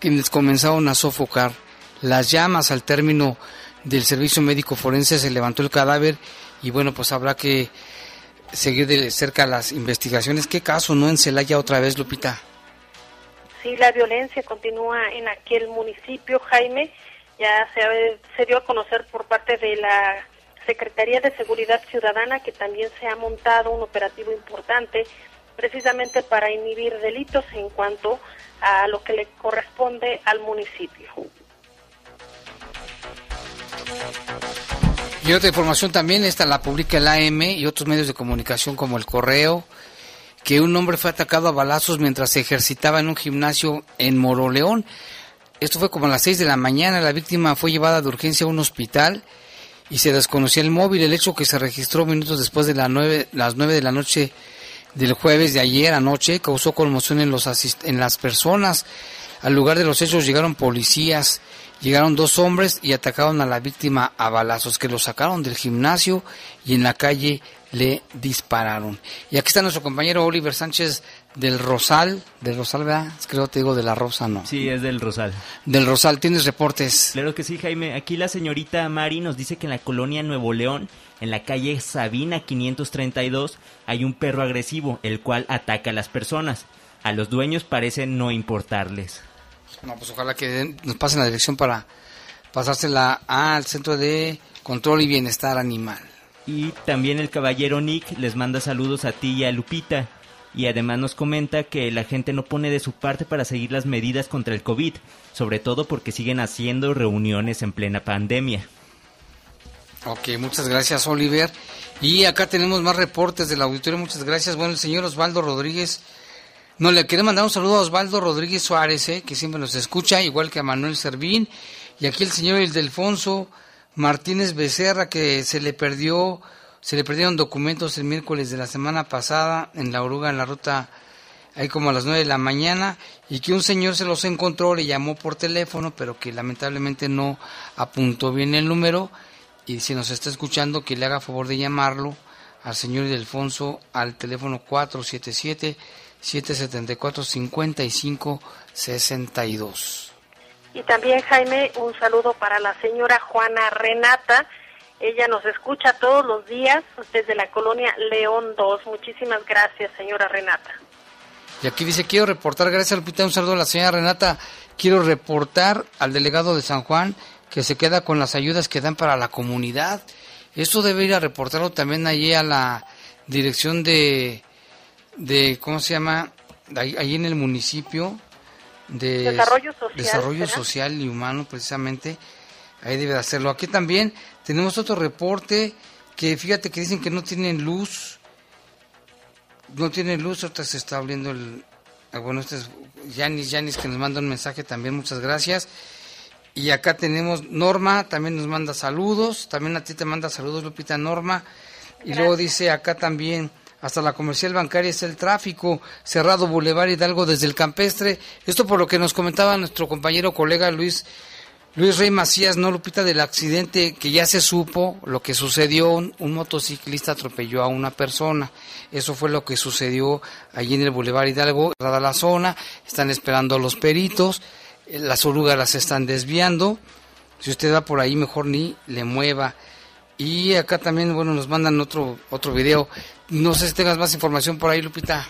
quienes comenzaron a sofocar. Las llamas al término del servicio médico forense se levantó el cadáver y bueno pues habrá que seguir de cerca las investigaciones. ¿Qué caso no en Celaya otra vez, Lupita? Sí, la violencia continúa en aquel municipio, Jaime. Ya se, se dio a conocer por parte de la Secretaría de Seguridad Ciudadana que también se ha montado un operativo importante precisamente para inhibir delitos en cuanto a lo que le corresponde al municipio. Y otra información también, esta la publica el AM y otros medios de comunicación como el Correo, que un hombre fue atacado a balazos mientras se ejercitaba en un gimnasio en Moroleón. Esto fue como a las 6 de la mañana, la víctima fue llevada de urgencia a un hospital y se desconocía el móvil, el hecho que se registró minutos después de las 9, las 9 de la noche del jueves de ayer anoche causó conmoción en, los en las personas. Al lugar de los hechos llegaron policías, llegaron dos hombres y atacaron a la víctima a balazos que lo sacaron del gimnasio y en la calle le dispararon. Y aquí está nuestro compañero Oliver Sánchez del Rosal, del Rosal, ¿verdad? Creo que te digo de la Rosa, ¿no? Sí, es del Rosal. Del Rosal, ¿tienes reportes? Claro que sí, Jaime. Aquí la señorita Mari nos dice que en la colonia Nuevo León, en la calle Sabina 532, hay un perro agresivo, el cual ataca a las personas. A los dueños parece no importarles. No, pues ojalá que nos pasen la dirección para pasársela al Centro de Control y Bienestar Animal. Y también el caballero Nick les manda saludos a ti y a Lupita. Y además nos comenta que la gente no pone de su parte para seguir las medidas contra el COVID, sobre todo porque siguen haciendo reuniones en plena pandemia. Ok, muchas gracias Oliver. Y acá tenemos más reportes del auditorio, muchas gracias. Bueno, el señor Osvaldo Rodríguez, no le quiere mandar un saludo a Osvaldo Rodríguez Suárez, eh, que siempre nos escucha, igual que a Manuel Servín. Y aquí el señor Ildefonso Martínez Becerra, que se le perdió, se le perdieron documentos el miércoles de la semana pasada en la oruga, en la ruta ahí como a las nueve de la mañana y que un señor se los encontró, le llamó por teléfono, pero que lamentablemente no apuntó bien el número y si nos está escuchando que le haga favor de llamarlo al señor Ildefonso al teléfono 477 774 5562. Y también Jaime, un saludo para la señora Juana Renata. Ella nos escucha todos los días desde la colonia León 2. Muchísimas gracias, señora Renata. Y aquí dice, quiero reportar, gracias Lupita, un saludo a la señora Renata, quiero reportar al delegado de San Juan que se queda con las ayudas que dan para la comunidad. Esto debe ir a reportarlo también allí a la dirección de, de ¿cómo se llama? Ahí, en el municipio de Desarrollo Social, Desarrollo Social y Humano, precisamente. Ahí debe de hacerlo. Aquí también tenemos otro reporte que fíjate que dicen que no tienen luz. No tienen luz, ahorita se está abriendo el... Ah, bueno, este es Yanis, Yanis que nos manda un mensaje también, muchas gracias. Y acá tenemos Norma, también nos manda saludos. También a ti te manda saludos, Lupita Norma. Y luego dice acá también, hasta la comercial bancaria es el tráfico, cerrado Boulevard Hidalgo desde el campestre. Esto por lo que nos comentaba nuestro compañero colega Luis Luis Rey Macías, no Lupita, del accidente que ya se supo, lo que sucedió, un, motociclista atropelló a una persona. Eso fue lo que sucedió allí en el Boulevard Hidalgo, dada la zona, están esperando a los peritos, eh, las orugas las están desviando. Si usted va por ahí, mejor ni le mueva. Y acá también, bueno, nos mandan otro, otro video. No sé si tengas más información por ahí, Lupita.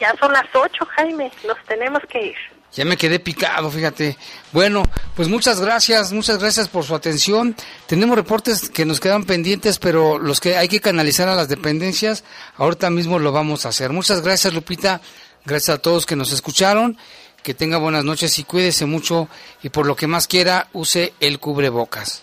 Ya son las ocho, Jaime, nos tenemos que ir. Ya me quedé picado, fíjate. Bueno, pues muchas gracias, muchas gracias por su atención. Tenemos reportes que nos quedan pendientes, pero los que hay que canalizar a las dependencias, ahorita mismo lo vamos a hacer. Muchas gracias, Lupita. Gracias a todos que nos escucharon. Que tenga buenas noches y cuídese mucho. Y por lo que más quiera, use el cubrebocas.